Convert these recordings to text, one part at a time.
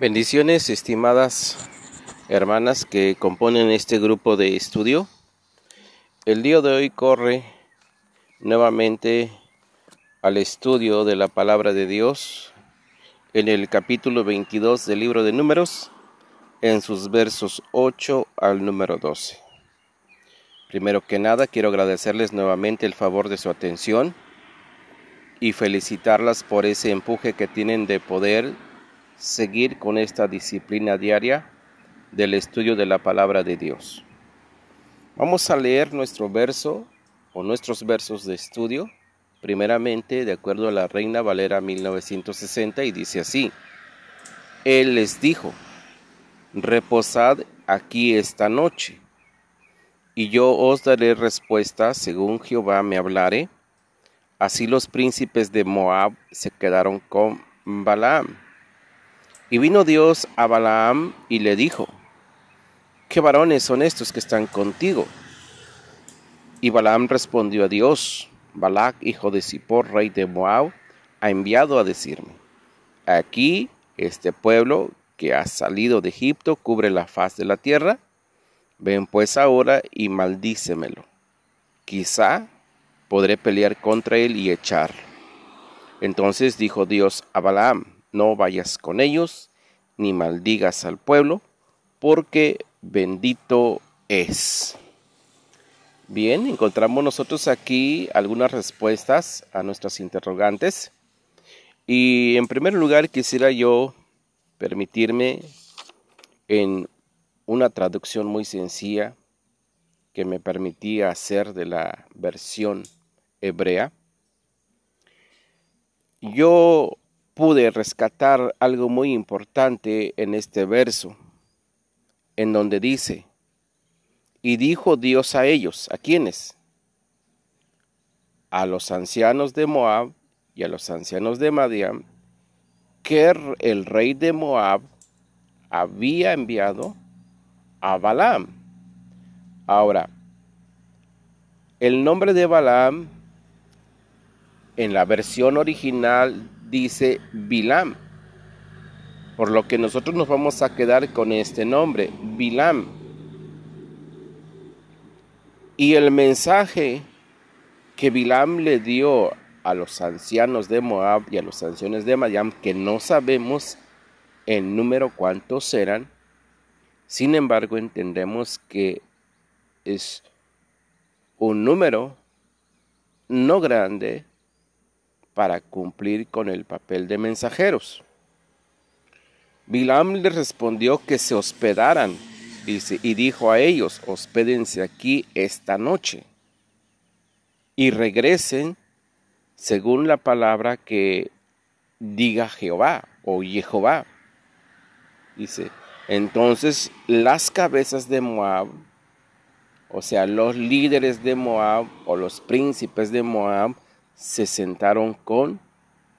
Bendiciones, estimadas hermanas que componen este grupo de estudio. El día de hoy corre nuevamente al estudio de la palabra de Dios en el capítulo 22 del libro de Números, en sus versos 8 al número 12. Primero que nada, quiero agradecerles nuevamente el favor de su atención y felicitarlas por ese empuje que tienen de poder seguir con esta disciplina diaria del estudio de la palabra de Dios. Vamos a leer nuestro verso o nuestros versos de estudio, primeramente de acuerdo a la Reina Valera 1960 y dice así, Él les dijo, reposad aquí esta noche, y yo os daré respuesta según Jehová me hablare. Así los príncipes de Moab se quedaron con Balaam y vino Dios a Balaam y le dijo, ¿qué varones son estos que están contigo? Y Balaam respondió a Dios, Balac, hijo de Zippor, rey de Moab, ha enviado a decirme, aquí este pueblo que ha salido de Egipto cubre la faz de la tierra, ven pues ahora y maldícemelo. Quizá podré pelear contra él y echarlo. Entonces dijo Dios a Balaam, no vayas con ellos, ni maldigas al pueblo, porque bendito es. Bien, encontramos nosotros aquí algunas respuestas a nuestras interrogantes. Y en primer lugar quisiera yo permitirme en una traducción muy sencilla que me permitía hacer de la versión hebrea. Yo pude rescatar algo muy importante en este verso, en donde dice, y dijo Dios a ellos, ¿a quiénes? A los ancianos de Moab y a los ancianos de Madiam, que el rey de Moab había enviado a Balaam. Ahora, el nombre de Balaam en la versión original dice Bilam. Por lo que nosotros nos vamos a quedar con este nombre, Bilam. Y el mensaje que Bilam le dio a los ancianos de Moab y a los ancianos de Mayam, que no sabemos en número cuántos eran, sin embargo entendemos que es un número no grande, para cumplir con el papel de mensajeros. Bilam les respondió que se hospedaran y dijo a ellos, hospédense aquí esta noche y regresen según la palabra que diga Jehová o Jehová. Dice, entonces las cabezas de Moab, o sea, los líderes de Moab o los príncipes de Moab, se sentaron con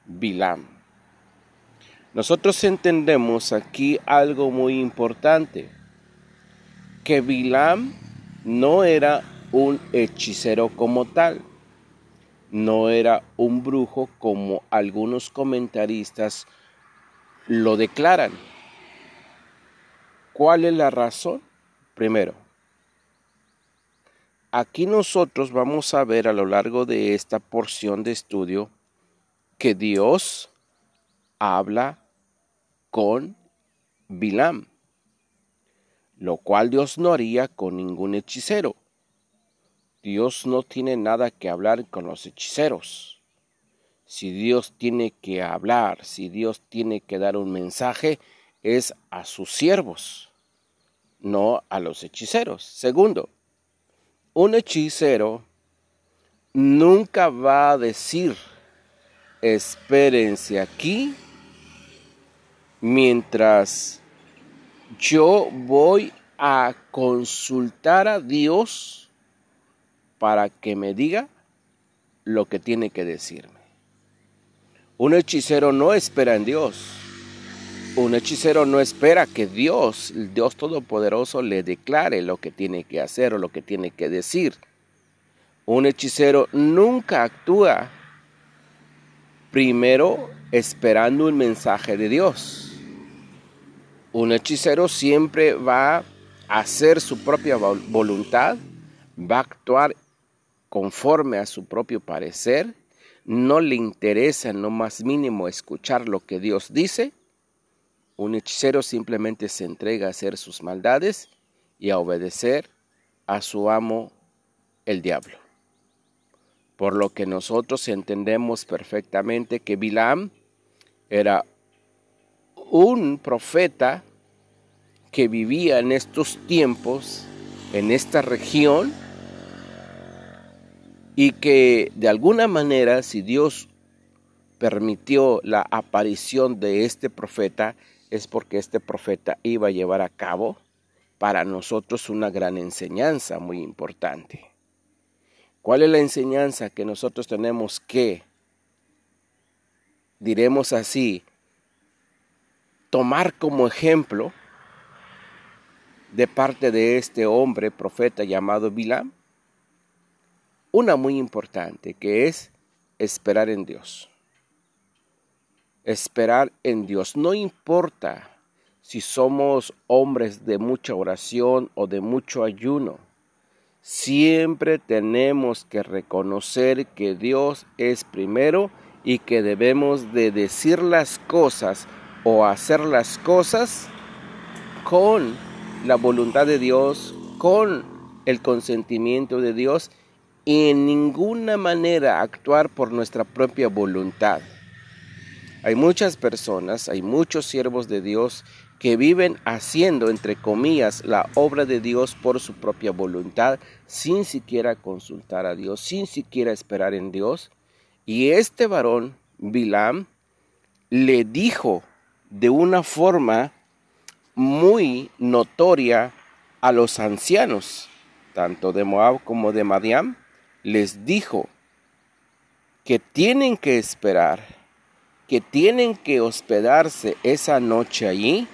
Bilam. Nosotros entendemos aquí algo muy importante, que Bilam no era un hechicero como tal, no era un brujo como algunos comentaristas lo declaran. ¿Cuál es la razón? Primero, Aquí nosotros vamos a ver a lo largo de esta porción de estudio que Dios habla con Bilam, lo cual Dios no haría con ningún hechicero. Dios no tiene nada que hablar con los hechiceros. Si Dios tiene que hablar, si Dios tiene que dar un mensaje, es a sus siervos, no a los hechiceros. Segundo, un hechicero nunca va a decir, espérense aquí mientras yo voy a consultar a Dios para que me diga lo que tiene que decirme. Un hechicero no espera en Dios. Un hechicero no espera que Dios, el Dios Todopoderoso, le declare lo que tiene que hacer o lo que tiene que decir. Un hechicero nunca actúa primero esperando un mensaje de Dios. Un hechicero siempre va a hacer su propia voluntad, va a actuar conforme a su propio parecer, no le interesa en lo más mínimo escuchar lo que Dios dice. Un hechicero simplemente se entrega a hacer sus maldades y a obedecer a su amo el diablo. Por lo que nosotros entendemos perfectamente que Bilam era un profeta que vivía en estos tiempos, en esta región, y que de alguna manera, si Dios permitió la aparición de este profeta, es porque este profeta iba a llevar a cabo para nosotros una gran enseñanza muy importante. ¿Cuál es la enseñanza que nosotros tenemos que, diremos así, tomar como ejemplo de parte de este hombre profeta llamado Bilam? Una muy importante que es esperar en Dios. Esperar en Dios. No importa si somos hombres de mucha oración o de mucho ayuno. Siempre tenemos que reconocer que Dios es primero y que debemos de decir las cosas o hacer las cosas con la voluntad de Dios, con el consentimiento de Dios y en ninguna manera actuar por nuestra propia voluntad. Hay muchas personas, hay muchos siervos de Dios que viven haciendo, entre comillas, la obra de Dios por su propia voluntad, sin siquiera consultar a Dios, sin siquiera esperar en Dios. Y este varón, Bilam, le dijo de una forma muy notoria a los ancianos, tanto de Moab como de Madiam, les dijo que tienen que esperar, que tienen que hospedarse esa noche allí.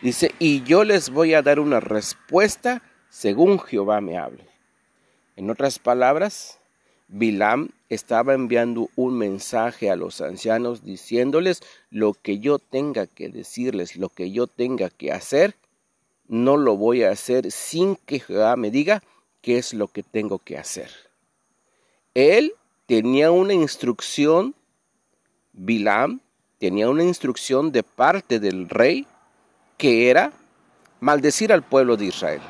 Dice, y yo les voy a dar una respuesta según Jehová me hable. En otras palabras, Bilam estaba enviando un mensaje a los ancianos diciéndoles lo que yo tenga que decirles, lo que yo tenga que hacer, no lo voy a hacer sin que Jehová me diga qué es lo que tengo que hacer. Él tenía una instrucción, Bilam tenía una instrucción de parte del rey que era maldecir al pueblo de Israel.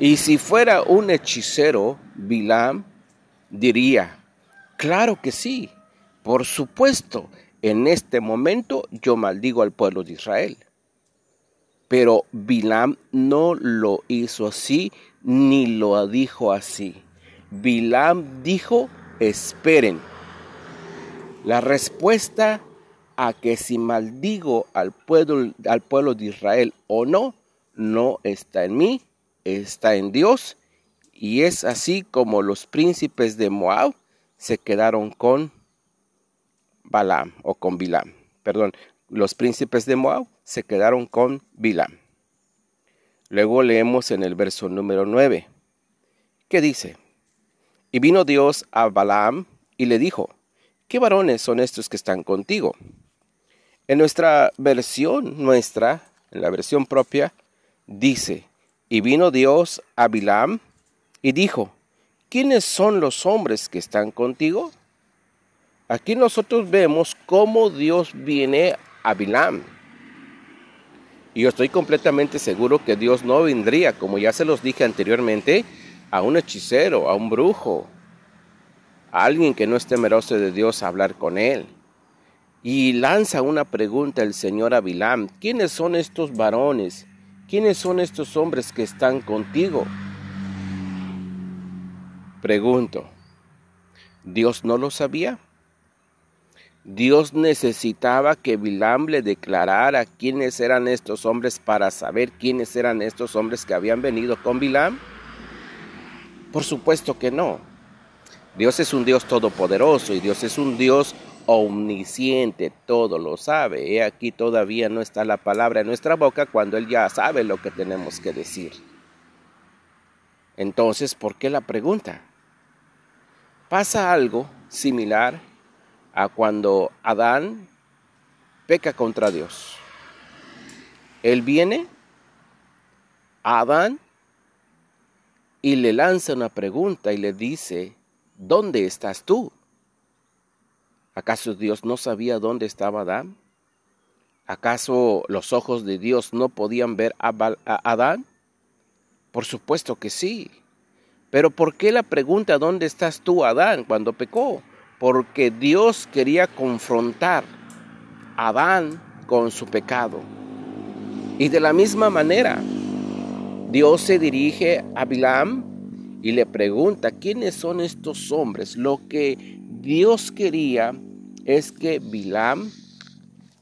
Y si fuera un hechicero, Bilam diría, claro que sí, por supuesto, en este momento yo maldigo al pueblo de Israel. Pero Bilam no lo hizo así, ni lo dijo así. Bilam dijo, esperen. La respuesta a que si maldigo al pueblo, al pueblo de Israel o no, no está en mí, está en Dios y es así como los príncipes de Moab se quedaron con Balaam o con Bilam. Perdón, los príncipes de Moab se quedaron con Bilam. Luego leemos en el verso número 9. ¿Qué dice? Y vino Dios a Balaam y le dijo, ¿qué varones son estos que están contigo? En nuestra versión, nuestra, en la versión propia, dice, y vino Dios a Bilam y dijo, ¿quiénes son los hombres que están contigo? Aquí nosotros vemos cómo Dios viene a Bilam. Y yo estoy completamente seguro que Dios no vendría, como ya se los dije anteriormente, a un hechicero, a un brujo, alguien que no es temeroso de Dios a hablar con él. Y lanza una pregunta el Señor a Bilam, ¿quiénes son estos varones? ¿Quiénes son estos hombres que están contigo? Pregunto, ¿Dios no lo sabía? Dios necesitaba que Bilam le declarara quiénes eran estos hombres para saber quiénes eran estos hombres que habían venido con Bilam. Por supuesto que no. Dios es un Dios todopoderoso y Dios es un Dios omnisciente, todo lo sabe. He aquí todavía no está la palabra en nuestra boca cuando Él ya sabe lo que tenemos que decir. Entonces, ¿por qué la pregunta? pasa algo similar a cuando Adán peca contra Dios. Él viene a Adán y le lanza una pregunta y le dice, ¿dónde estás tú? ¿Acaso Dios no sabía dónde estaba Adán? ¿Acaso los ojos de Dios no podían ver a, Adán? Por supuesto que sí. Pero ¿por qué la pregunta dónde estás tú, Adán, cuando pecó? Porque Dios quería confrontar a Adán con su pecado. Y de la misma manera, Dios se dirige a Bilam y le pregunta, ¿quiénes son estos hombres? Lo que Dios quería es que Bilam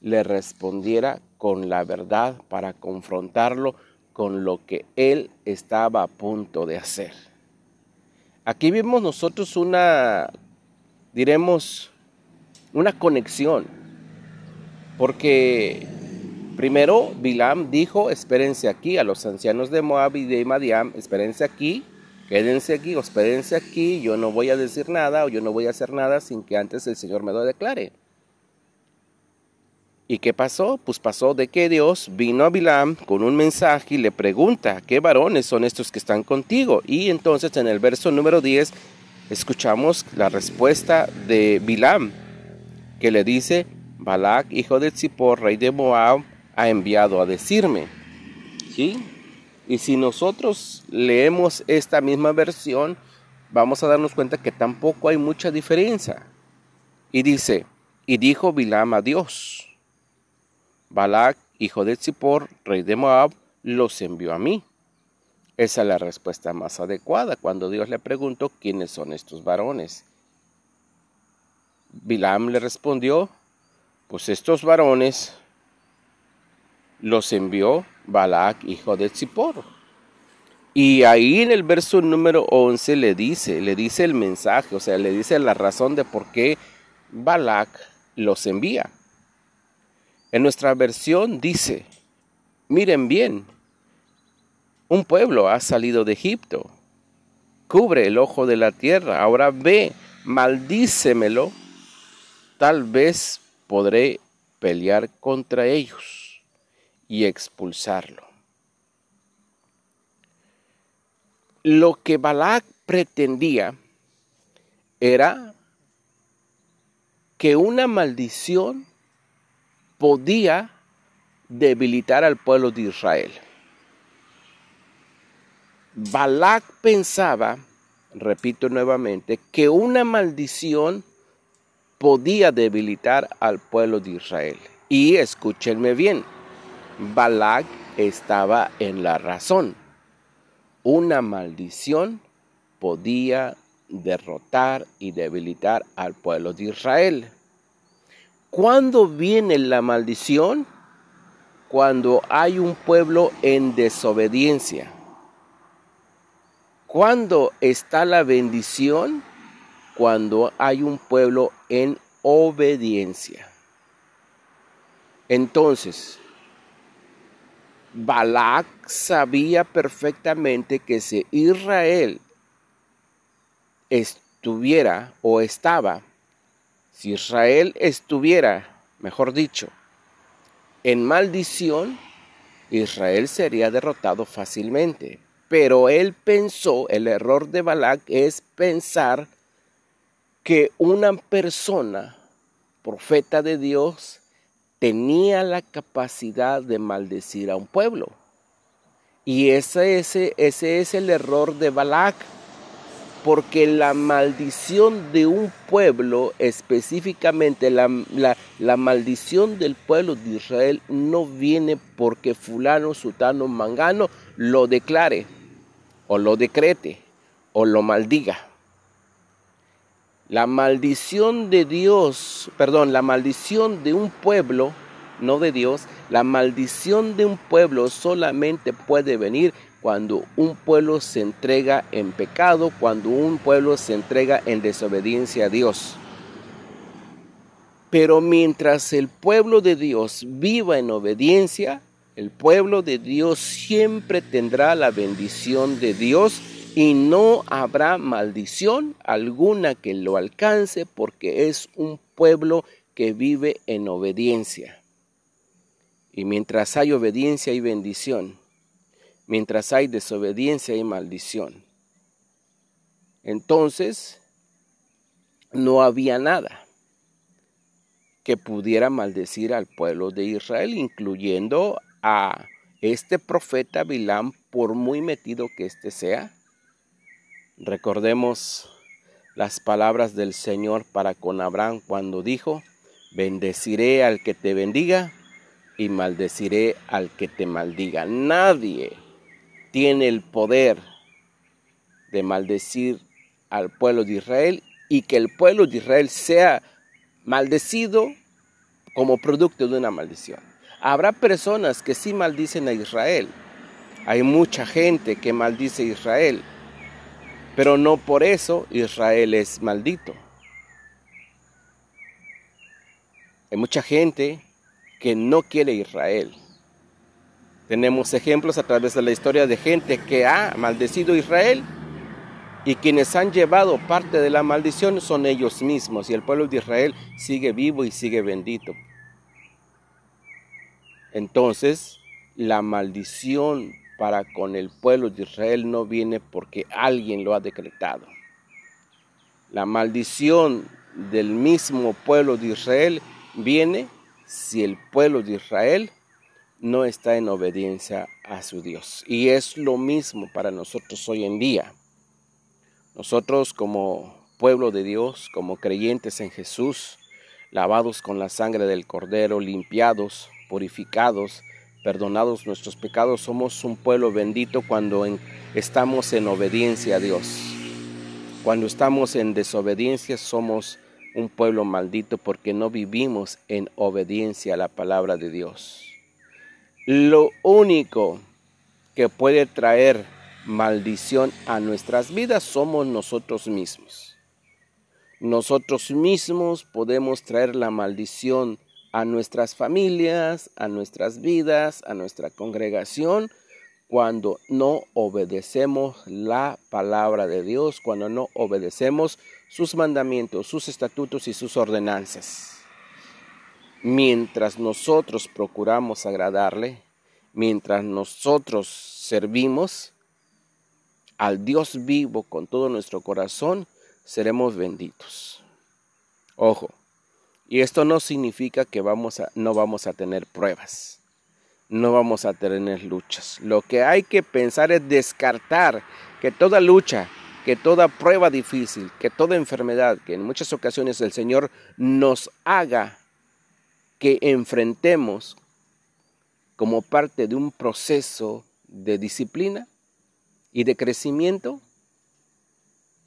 le respondiera con la verdad para confrontarlo con lo que él estaba a punto de hacer. Aquí vemos nosotros una, diremos, una conexión, porque primero Bilam dijo, espérense aquí a los ancianos de Moab y de Madiam, espérense aquí, quédense aquí, hospédense aquí, yo no voy a decir nada o yo no voy a hacer nada sin que antes el Señor me lo declare. ¿Y qué pasó? Pues pasó de que Dios vino a Bilam con un mensaje y le pregunta, ¿qué varones son estos que están contigo? Y entonces en el verso número 10 escuchamos la respuesta de Bilam, que le dice, Balak, hijo de Zippor, rey de Moab, ha enviado a decirme. ¿Sí? Y si nosotros leemos esta misma versión, vamos a darnos cuenta que tampoco hay mucha diferencia. Y dice, y dijo Bilam a Dios, Balak, hijo de Zippor, rey de Moab, los envió a mí. Esa es la respuesta más adecuada cuando Dios le preguntó quiénes son estos varones. Bilam le respondió, pues estos varones los envió Balak, hijo de Zippor. Y ahí en el verso número 11 le dice, le dice el mensaje, o sea, le dice la razón de por qué Balak los envía. En nuestra versión dice, miren bien, un pueblo ha salido de Egipto, cubre el ojo de la tierra, ahora ve, maldícemelo, tal vez podré pelear contra ellos y expulsarlo. Lo que Balak pretendía era que una maldición podía debilitar al pueblo de Israel. Balak pensaba, repito nuevamente, que una maldición podía debilitar al pueblo de Israel. Y escúchenme bien, Balak estaba en la razón. Una maldición podía derrotar y debilitar al pueblo de Israel. ¿Cuándo viene la maldición? Cuando hay un pueblo en desobediencia. ¿Cuándo está la bendición? Cuando hay un pueblo en obediencia. Entonces, Balak sabía perfectamente que si Israel estuviera o estaba, si Israel estuviera, mejor dicho, en maldición, Israel sería derrotado fácilmente. Pero él pensó, el error de Balak es pensar que una persona, profeta de Dios, tenía la capacidad de maldecir a un pueblo. Y ese, es el error de Balak, porque la maldición de un pueblo, específicamente la, la, maldición del pueblo de Israel, no viene porque fulano, sutano, mangano lo declare, o lo decrete, o lo maldiga. La maldición de Dios, perdón, la maldición de un pueblo, no de Dios, la maldición de un pueblo solamente puede venir cuando un pueblo se entrega en pecado, cuando un pueblo se entrega en desobediencia a Dios. Pero mientras el pueblo de Dios viva en obediencia, el pueblo de Dios siempre tendrá la bendición de Dios y no habrá maldición alguna que lo alcance porque es un pueblo que vive en obediencia. Y mientras hay obediencia y bendición, mientras hay desobediencia y maldición. Entonces, no había nada que pudiera maldecir al pueblo de Israel, incluyendo a este profeta Bilam, por muy metido que éste sea. Recordemos las palabras del Señor para con Abraham cuando dijo, bendeciré al que te bendiga y maldeciré al que te maldiga. Nadie tiene el poder de maldecir al pueblo de Israel y que el pueblo de Israel sea maldecido como producto de una maldición. Habrá personas que sí maldicen a Israel. Hay mucha gente que maldice a Israel, pero no por eso Israel es maldito. Hay mucha gente que no quiere Israel. Tenemos ejemplos a través de la historia de gente que ha maldecido a Israel y quienes han llevado parte de la maldición son ellos mismos y el pueblo de Israel sigue vivo y sigue bendito. Entonces, la maldición para con el pueblo de Israel no viene porque alguien lo ha decretado. La maldición del mismo pueblo de Israel viene si el pueblo de Israel no está en obediencia a su Dios. Y es lo mismo para nosotros hoy en día. Nosotros como pueblo de Dios, como creyentes en Jesús, lavados con la sangre del Cordero, limpiados, purificados, perdonados nuestros pecados, somos un pueblo bendito cuando estamos en obediencia a Dios. Cuando estamos en desobediencia somos un pueblo maldito porque no vivimos en obediencia a la palabra de Dios. Lo único que puede traer maldición a nuestras vidas somos nosotros mismos. Nosotros mismos podemos traer la maldición a nuestras familias, a nuestras vidas, a nuestra congregación, cuando no obedecemos la palabra de Dios, cuando no obedecemos sus mandamientos, sus estatutos y sus ordenanzas. Mientras nosotros procuramos agradarle, mientras nosotros servimos al Dios vivo con todo nuestro corazón, seremos benditos. Ojo, y esto no significa que vamos a, no vamos a tener pruebas no vamos a tener luchas. Lo que hay que pensar es descartar que toda lucha, que toda prueba difícil, que toda enfermedad, que en muchas ocasiones el Señor nos haga que enfrentemos como parte de un proceso de disciplina y de crecimiento,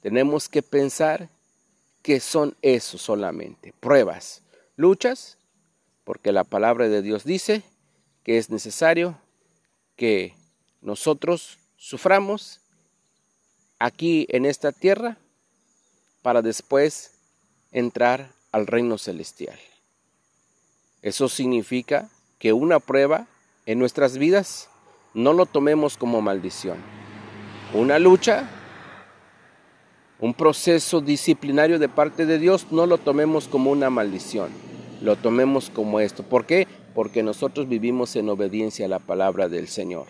tenemos que pensar que son eso solamente, pruebas, luchas, porque la palabra de Dios dice que es necesario que nosotros suframos aquí en esta tierra para después entrar al reino celestial. Eso significa que una prueba en nuestras vidas no lo tomemos como maldición. Una lucha, un proceso disciplinario de parte de Dios, no lo tomemos como una maldición. Lo tomemos como esto. ¿Por qué? porque nosotros vivimos en obediencia a la palabra del Señor.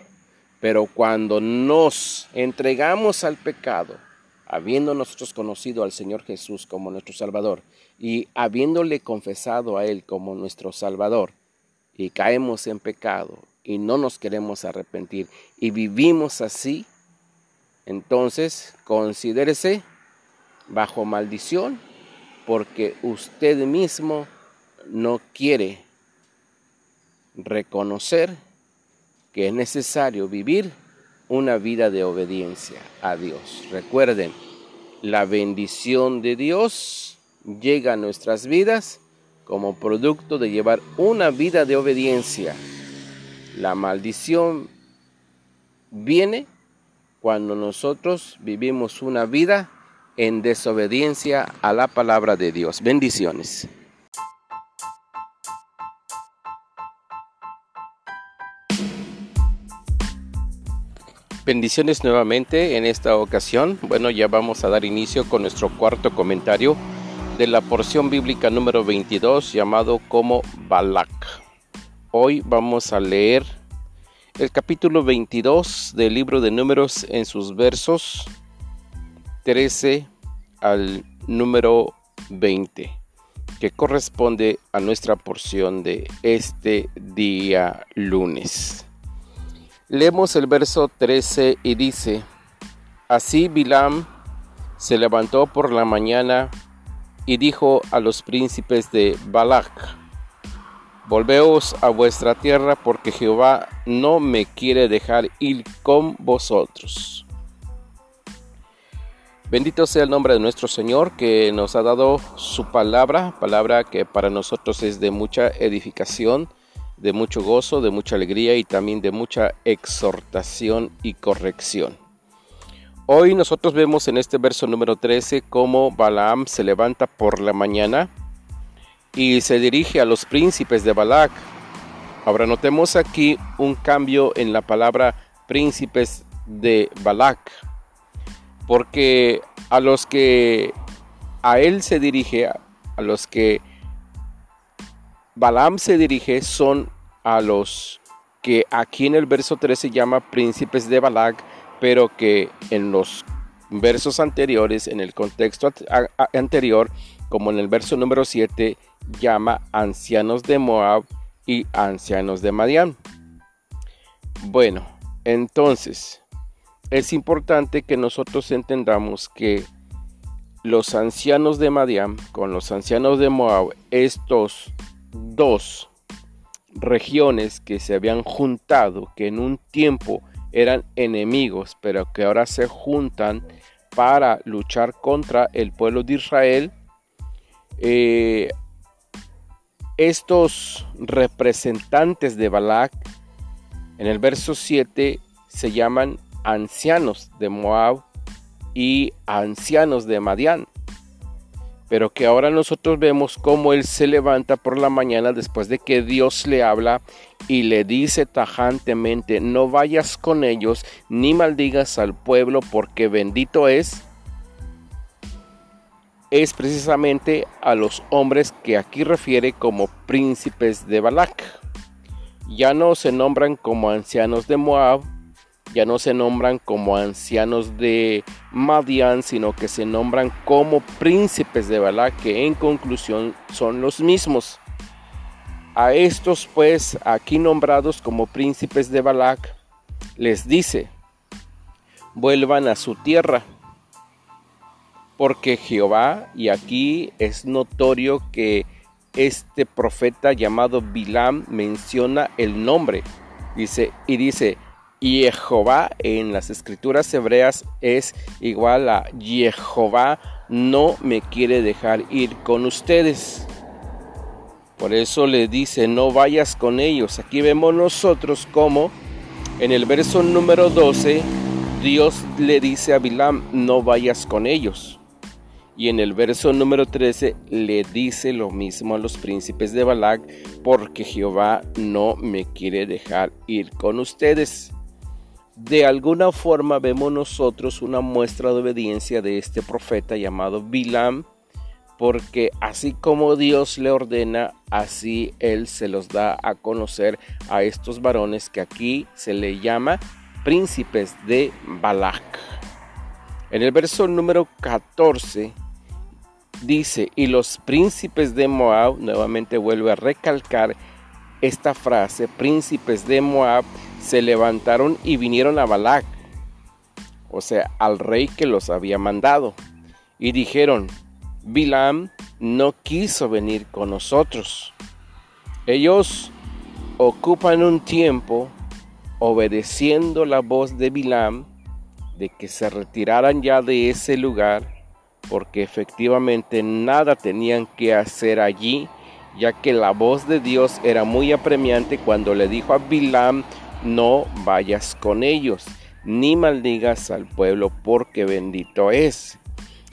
Pero cuando nos entregamos al pecado, habiendo nosotros conocido al Señor Jesús como nuestro Salvador y habiéndole confesado a Él como nuestro Salvador, y caemos en pecado y no nos queremos arrepentir y vivimos así, entonces considérese bajo maldición porque usted mismo no quiere reconocer que es necesario vivir una vida de obediencia a Dios. Recuerden, la bendición de Dios llega a nuestras vidas como producto de llevar una vida de obediencia. La maldición viene cuando nosotros vivimos una vida en desobediencia a la palabra de Dios. Bendiciones. Bendiciones nuevamente en esta ocasión. Bueno, ya vamos a dar inicio con nuestro cuarto comentario de la porción bíblica número 22 llamado como Balak Hoy vamos a leer el capítulo 22 del libro de números en sus versos 13 al número 20, que corresponde a nuestra porción de este día lunes. Leemos el verso 13 y dice, Así Bilam se levantó por la mañana y dijo a los príncipes de Balak, Volveos a vuestra tierra porque Jehová no me quiere dejar ir con vosotros. Bendito sea el nombre de nuestro Señor que nos ha dado su palabra, palabra que para nosotros es de mucha edificación, de mucho gozo, de mucha alegría y también de mucha exhortación y corrección. Hoy nosotros vemos en este verso número 13 cómo Balaam se levanta por la mañana y se dirige a los príncipes de Balac. Ahora notemos aquí un cambio en la palabra príncipes de Balac, porque a los que a él se dirige, a los que Balaam se dirige son a los que aquí en el verso 13 llama príncipes de Balac, pero que en los versos anteriores, en el contexto anterior, como en el verso número 7, llama ancianos de Moab y ancianos de Madián. Bueno, entonces, es importante que nosotros entendamos que los ancianos de Madián con los ancianos de Moab, estos dos regiones que se habían juntado, que en un tiempo eran enemigos, pero que ahora se juntan para luchar contra el pueblo de Israel. Eh, estos representantes de Balak en el verso 7 se llaman ancianos de Moab y ancianos de Madián pero que ahora nosotros vemos cómo él se levanta por la mañana después de que Dios le habla y le dice tajantemente, no vayas con ellos ni maldigas al pueblo porque bendito es, es precisamente a los hombres que aquí refiere como príncipes de Balak. Ya no se nombran como ancianos de Moab, ya no se nombran como ancianos de Madian, sino que se nombran como príncipes de Balak, que en conclusión son los mismos. A estos pues aquí nombrados como príncipes de Balak, les dice, vuelvan a su tierra, porque Jehová, y aquí es notorio que este profeta llamado Bilam menciona el nombre, dice, y dice, Jehová en las escrituras hebreas es igual a Jehová no me quiere dejar ir con ustedes. Por eso le dice, no vayas con ellos. Aquí vemos nosotros como en el verso número 12, Dios le dice a Bilam, no vayas con ellos. Y en el verso número 13 le dice lo mismo a los príncipes de Balac, porque Jehová no me quiere dejar ir con ustedes de alguna forma vemos nosotros una muestra de obediencia de este profeta llamado Bilam, porque así como Dios le ordena, así Él se los da a conocer a estos varones que aquí se le llama príncipes de Balak. En el verso número 14 dice, y los príncipes de Moab, nuevamente vuelve a recalcar esta frase, príncipes de Moab, se levantaron y vinieron a Balac, o sea, al rey que los había mandado, y dijeron, Bilam no quiso venir con nosotros. Ellos ocupan un tiempo obedeciendo la voz de Bilam de que se retiraran ya de ese lugar porque efectivamente nada tenían que hacer allí ya que la voz de Dios era muy apremiante cuando le dijo a Bilam no vayas con ellos, ni maldigas al pueblo porque bendito es.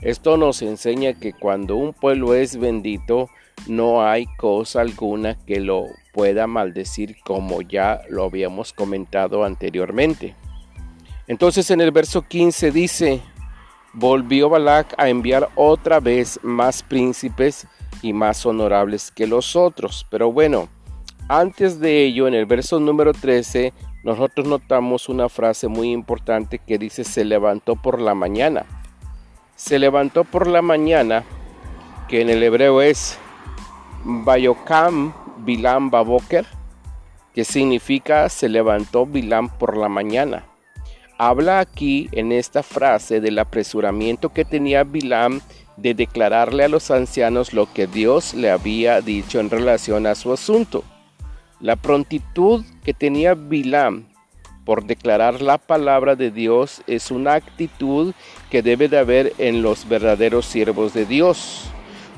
Esto nos enseña que cuando un pueblo es bendito, no hay cosa alguna que lo pueda maldecir como ya lo habíamos comentado anteriormente. Entonces en el verso 15 dice, volvió Balac a enviar otra vez más príncipes y más honorables que los otros. Pero bueno, Antes de ello, en el verso número 13, nosotros notamos una frase muy importante que dice se levantó por la mañana. Se levantó por la mañana, que en el hebreo es Bayokam Bilam Baboker, que significa se levantó Bilam por la mañana. Habla aquí en esta frase del apresuramiento que tenía Bilam de declararle a los ancianos lo que Dios le había dicho en relación a su asunto. La prontitud que tenía Bilam por declarar la palabra de Dios es una actitud que debe de haber en los verdaderos siervos de Dios.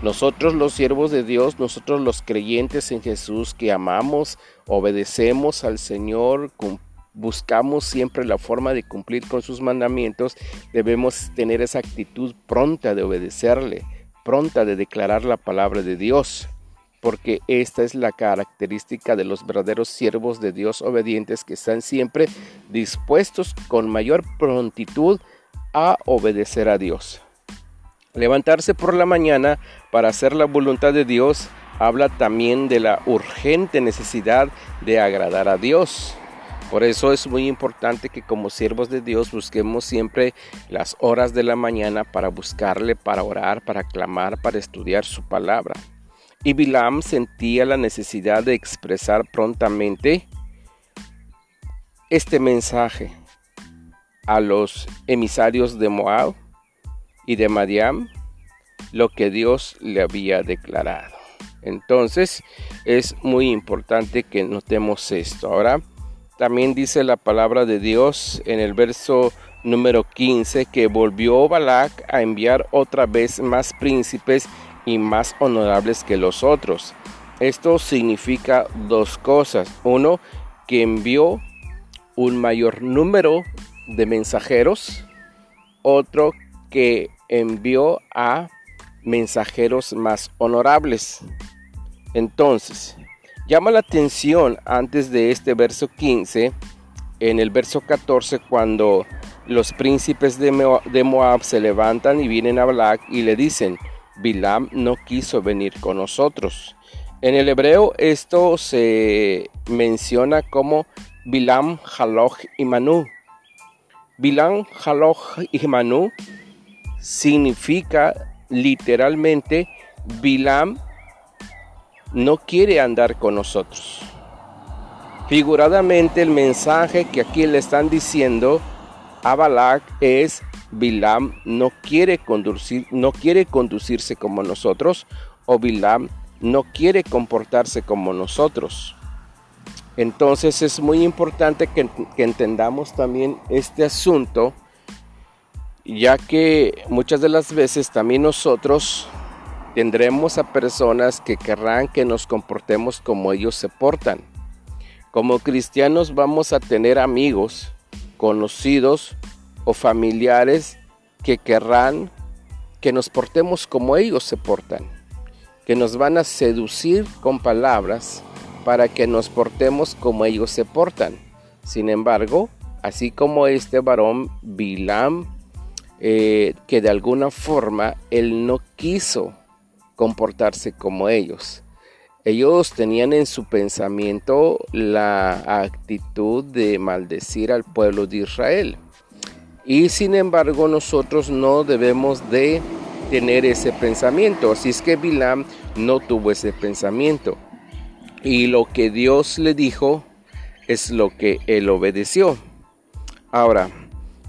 Nosotros los siervos de Dios, nosotros los creyentes en Jesús que amamos, obedecemos al Señor, buscamos siempre la forma de cumplir con sus mandamientos, debemos tener esa actitud pronta de obedecerle, pronta de declarar la palabra de Dios porque esta es la característica de los verdaderos siervos de Dios obedientes que están siempre dispuestos con mayor prontitud a obedecer a Dios. Levantarse por la mañana para hacer la voluntad de Dios habla también de la urgente necesidad de agradar a Dios. Por eso es muy importante que como siervos de Dios busquemos siempre las horas de la mañana para buscarle, para orar, para clamar, para estudiar su palabra. Y Bilam sentía la necesidad de expresar prontamente este mensaje a los emisarios de Moab y de Madiam, lo que Dios le había declarado. Entonces es muy importante que notemos esto. Ahora también dice la palabra de Dios en el verso número 15 que volvió Balak a enviar otra vez más príncipes y más honorables que los otros. Esto significa dos cosas. Uno, que envió un mayor número de mensajeros. Otro, que envió a mensajeros más honorables. Entonces, llama la atención antes de este verso 15, en el verso 14, cuando los príncipes de Moab se levantan y vienen a Black y le dicen, Bilam no quiso venir con nosotros. En el hebreo esto se menciona como Bilam, Haloch y. Bilam, Haloch y Manu significa literalmente Bilam no quiere andar con nosotros. Figuradamente el mensaje que aquí le están diciendo a Balak es Bilam no quiere, conducir, no quiere conducirse como nosotros o Bilam no quiere comportarse como nosotros. Entonces es muy importante que, que, entendamos también este asunto, ya que muchas de las veces también nosotros tendremos a personas que querrán que nos comportemos como ellos se portan. Como cristianos vamos a tener amigos, conocidos o familiares que querrán que nos portemos como ellos se portan, que nos van a seducir con palabras para que nos portemos como ellos se portan. Sin embargo, así como este varón Bilam, eh, que de alguna forma él no quiso comportarse como ellos. Ellos tenían en su pensamiento la actitud de maldecir al pueblo de Israel. Y sin embargo nosotros no debemos de tener ese pensamiento. Así es que Bilam no tuvo ese pensamiento. Y lo que Dios le dijo es lo que él obedeció. Ahora,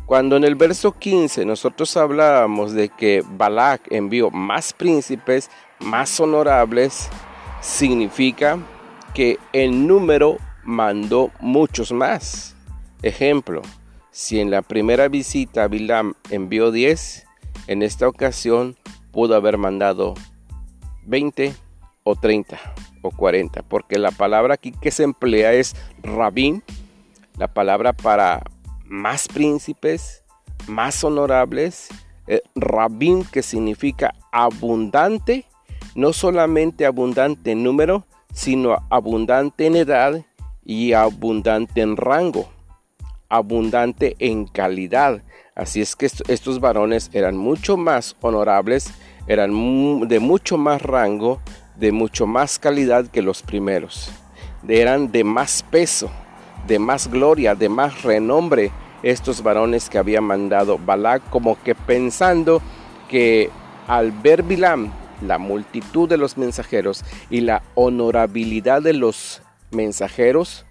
cuando en el verso 15 nosotros hablábamos de que Balak envió más príncipes, más honorables, significa que en número mandó muchos más. Ejemplo, si en la primera visita Bilam envió 10, en esta ocasión pudo haber mandado 20 o 30 o 40, porque la palabra aquí que se emplea es rabín, la palabra para más príncipes, más honorables, eh, rabín que significa abundante, no solamente abundante en número, sino abundante en edad y abundante en rango abundante en calidad. Así es que estos varones eran mucho más honorables, eran de mucho más rango, de mucho más calidad que los primeros. eran de más peso, de más gloria, de más renombre estos varones que había mandado Balac, como que pensando que al ver Bilam la multitud de los mensajeros y la honorabilidad de los mensajeros,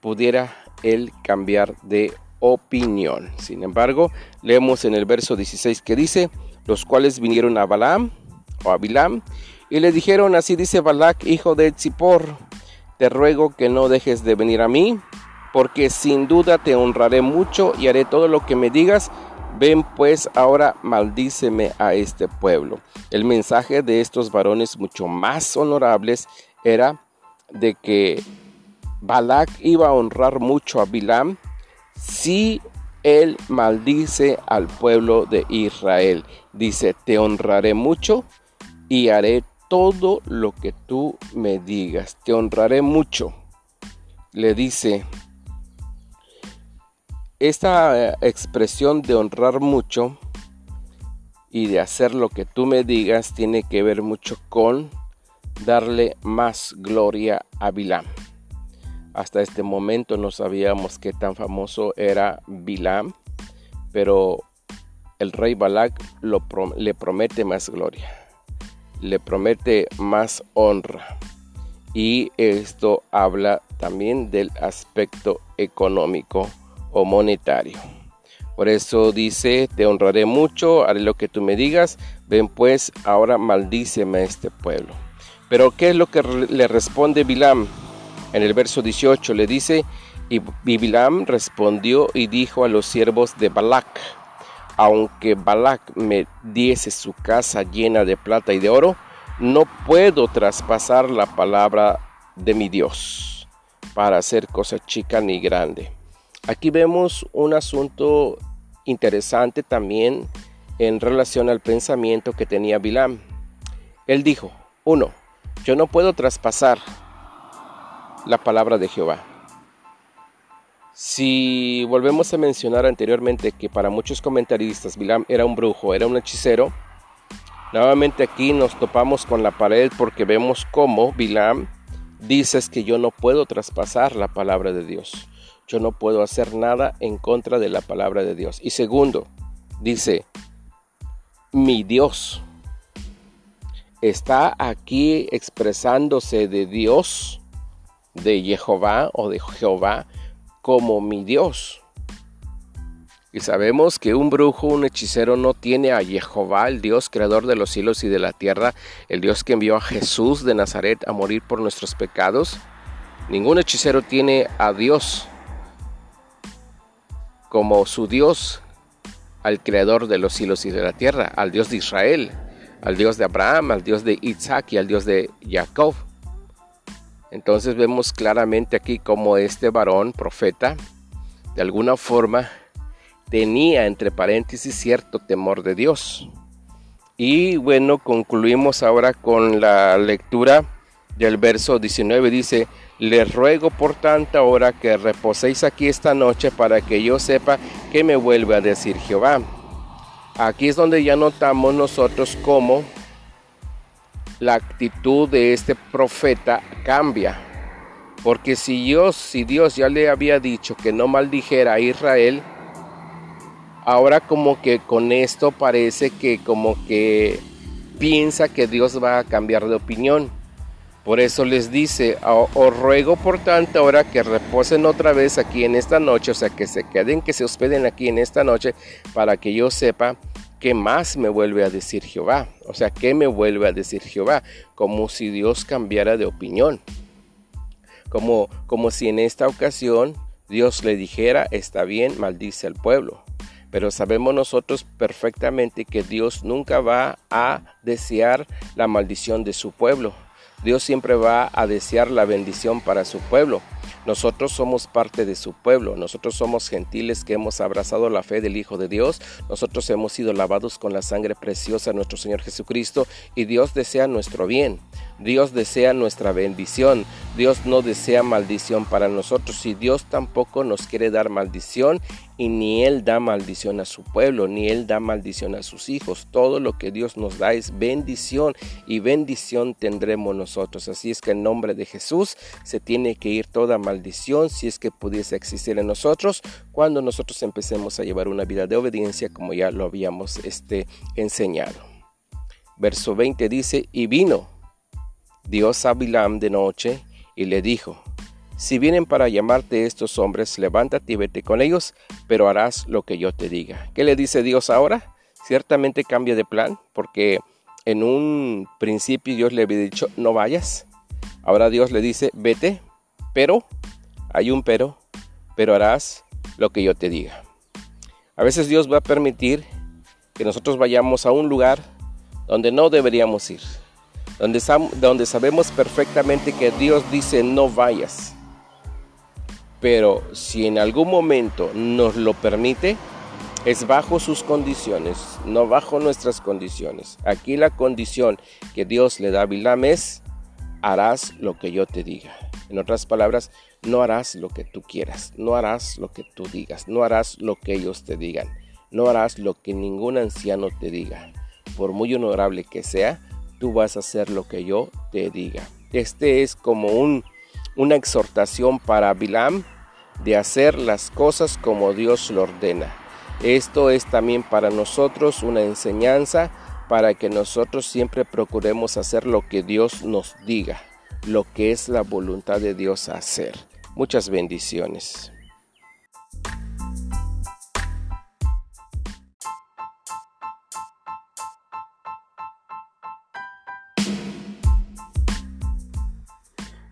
pudiera él cambiar de opinión. Sin embargo, leemos en el verso 16 que dice, los cuales vinieron a Balaam o a Bilam y le dijeron, así dice Balac, hijo de Zippor, te ruego que no dejes de venir a mí, porque sin duda te honraré mucho y haré todo lo que me digas. Ven pues ahora maldíceme a este pueblo. El mensaje de estos varones mucho más honorables era de que Balac iba a honrar mucho a Bilam si él maldice al pueblo de Israel. Dice, te honraré mucho y haré todo lo que tú me digas. Te honraré mucho. Le dice, esta eh, expresión de honrar mucho y de hacer lo que tú me digas tiene que ver mucho con darle más gloria a Bilam. Hasta este momento no sabíamos qué tan famoso era Bilam, pero el rey Balak le promete más gloria, le promete más honra. Y esto habla también del aspecto económico o monetario. Por eso dice, te honraré mucho, haré lo que tú me digas, ven pues, ahora maldíceme a este pueblo. Pero ¿qué es lo que le responde Bilam? En el verso 18 le dice, y Bilam respondió y dijo a los siervos de Balac, aunque Balac me diese su casa llena de plata y de oro, no puedo traspasar la palabra de mi Dios para hacer cosa chica ni grande. Aquí vemos un asunto interesante también en relación al pensamiento que tenía Bilam. Él dijo, uno, yo no puedo traspasar la palabra de Jehová. Si volvemos a mencionar anteriormente que para muchos comentaristas Bilam era un brujo, era un hechicero, nuevamente aquí nos topamos con la pared porque vemos cómo Bilam dice que yo no puedo traspasar la palabra de Dios. Yo no puedo hacer nada en contra de la palabra de Dios. Y segundo, dice, mi Dios está aquí expresándose de Dios de Jehová o de Jehová como mi Dios. Y sabemos que un brujo, un hechicero no tiene a Jehová, el Dios creador de los cielos y de la tierra, el Dios que envió a Jesús de Nazaret a morir por nuestros pecados. Ningún hechicero tiene a Dios como su Dios, al creador de los cielos y de la tierra, al Dios de Israel, al Dios de Abraham, al Dios de Isaac y al Dios de Jacob. Entonces vemos claramente aquí como este varón, profeta, de alguna forma tenía entre paréntesis cierto temor de Dios. Y bueno, concluimos ahora con la lectura del verso 19. Dice, les ruego por tanta hora que reposéis aquí esta noche para que yo sepa que me vuelve a decir Jehová. Aquí es donde ya notamos nosotros cómo la actitud de este profeta cambia. Porque si Dios, si Dios ya le había dicho que no maldijera a Israel, ahora como que con esto parece que como que piensa que Dios va a cambiar de opinión. Por eso les dice, os ruego por tanto ahora que reposen otra vez aquí en esta noche, o sea, que se queden, que se hospeden aquí en esta noche, para que yo sepa ¿qué más me vuelve a decir Jehová? O sea, ¿qué me vuelve a decir Jehová? Como si Dios cambiara de opinión. Como, como si en esta ocasión Dios le dijera, está bien, maldice al pueblo. Pero sabemos nosotros perfectamente que Dios nunca va a desear la maldición de su pueblo. Dios siempre va a desear la bendición para su pueblo. Nosotros somos parte de su pueblo, nosotros somos gentiles que hemos abrazado la fe del Hijo de Dios, nosotros hemos sido lavados con la sangre preciosa de nuestro Señor Jesucristo y Dios desea nuestro bien. Dios desea nuestra bendición. Dios no desea maldición para nosotros y Dios tampoco nos quiere dar maldición y ni Él da maldición a su pueblo, ni Él da maldición a sus hijos. Todo lo que Dios nos da es bendición y bendición tendremos nosotros. Así es que en nombre de Jesús se tiene que ir toda maldición si es que pudiese existir en nosotros cuando nosotros empecemos a llevar una vida de obediencia como ya lo habíamos este, enseñado. Verso 20 dice, y vino Dios a Bilam de noche y le dijo, si vienen para llamarte estos hombres, levántate y vete con ellos, pero harás lo que yo te diga. ¿Qué le dice Dios ahora? Ciertamente cambia de plan, porque en un principio Dios le había dicho, no vayas. Ahora Dios le dice, vete, pero, hay un pero, pero harás lo que yo te diga. A veces Dios va a permitir que nosotros vayamos a un lugar donde no deberíamos ir, donde, sabemos perfectamente que Dios dice no vayas. Pero si en algún momento nos lo permite, es bajo sus condiciones, no bajo nuestras condiciones. Aquí la condición que Dios le da a Bilam es, harás lo que yo te diga. En otras palabras, no harás lo que tú quieras, no harás lo que tú digas, no harás lo que ellos te digan, no harás lo que ningún anciano te diga. Por muy honorable que sea, tú vas a hacer lo que yo te diga. Este es como un, una exhortación para Bilam de hacer las cosas como Dios lo ordena. Esto es también para nosotros una enseñanza para que nosotros siempre procuremos hacer lo que Dios nos diga, lo que es la voluntad de Dios hacer. Muchas bendiciones.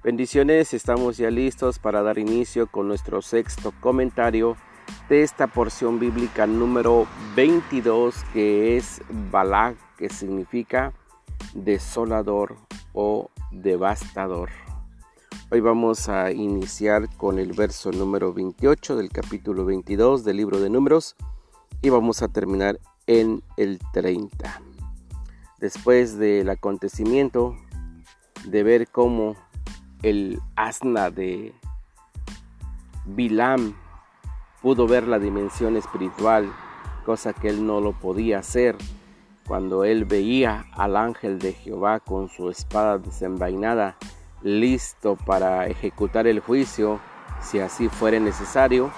Bendiciones, estamos ya listos para dar inicio con nuestro sexto comentario de esta porción bíblica número 22 que es Balak, que significa desolador o devastador. Hoy vamos a iniciar con el verso número 28 del capítulo 22 del libro de números y vamos a terminar en el 30. Después del acontecimiento de ver cómo el asna de Bilam pudo ver la dimensión espiritual, cosa que él no lo podía hacer cuando él veía al ángel de Jehová con su espada desenvainada, listo para ejecutar el juicio, si así fuera necesario.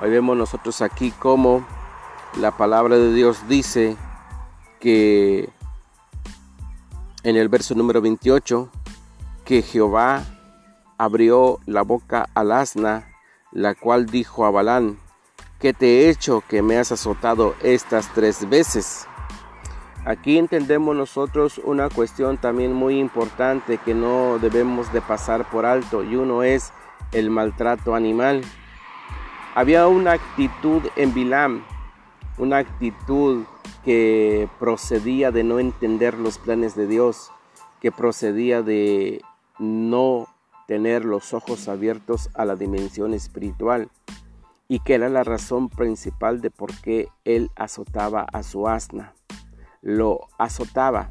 Hoy vemos nosotros aquí cómo la palabra de Dios dice que en el verso número 28, que Jehová abrió la boca al asna, la cual dijo a Balán, ¿qué te he hecho que me has azotado estas tres veces? Aquí entendemos nosotros una cuestión también muy importante que no debemos de pasar por alto y uno es el maltrato animal. Había una actitud en Bilam, una actitud que procedía de no entender los planes de Dios, que procedía de no tener los ojos abiertos a la dimensión espiritual y que era la razón principal de por qué él azotaba a su asna. Lo azotaba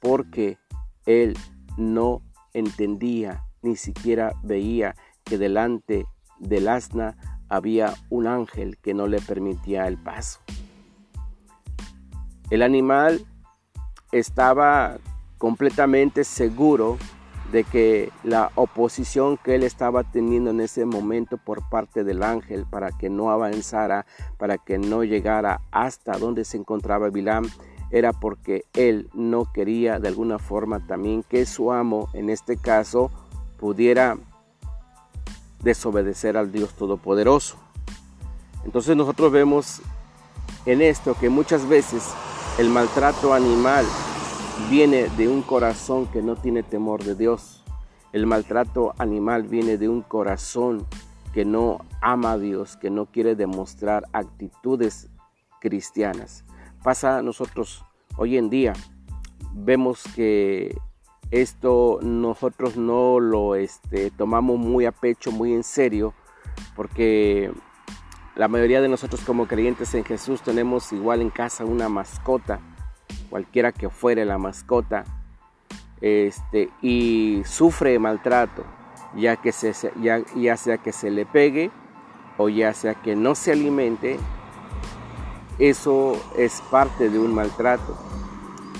porque él no entendía ni siquiera veía que delante del asna había un ángel que no le permitía el paso. El animal estaba completamente seguro de que la oposición que él estaba teniendo en ese momento por parte del ángel para que no avanzara, para que no llegara hasta donde se encontraba Bilam, era porque él no quería de alguna forma también que su amo, en este caso, pudiera desobedecer al Dios Todopoderoso. Entonces nosotros vemos en esto que muchas veces el maltrato animal viene de un corazón que no tiene temor de Dios. El maltrato animal viene de un corazón que no ama a Dios, que no quiere demostrar actitudes cristianas. Pasa a nosotros hoy en día, vemos que esto nosotros no lo este, tomamos muy a pecho, muy en serio, porque la mayoría de nosotros como creyentes en Jesús tenemos igual en casa una mascota cualquiera que fuere la mascota. este, y sufre maltrato, ya, que se, ya, ya sea que se le pegue o ya sea que no se alimente, eso es parte de un maltrato.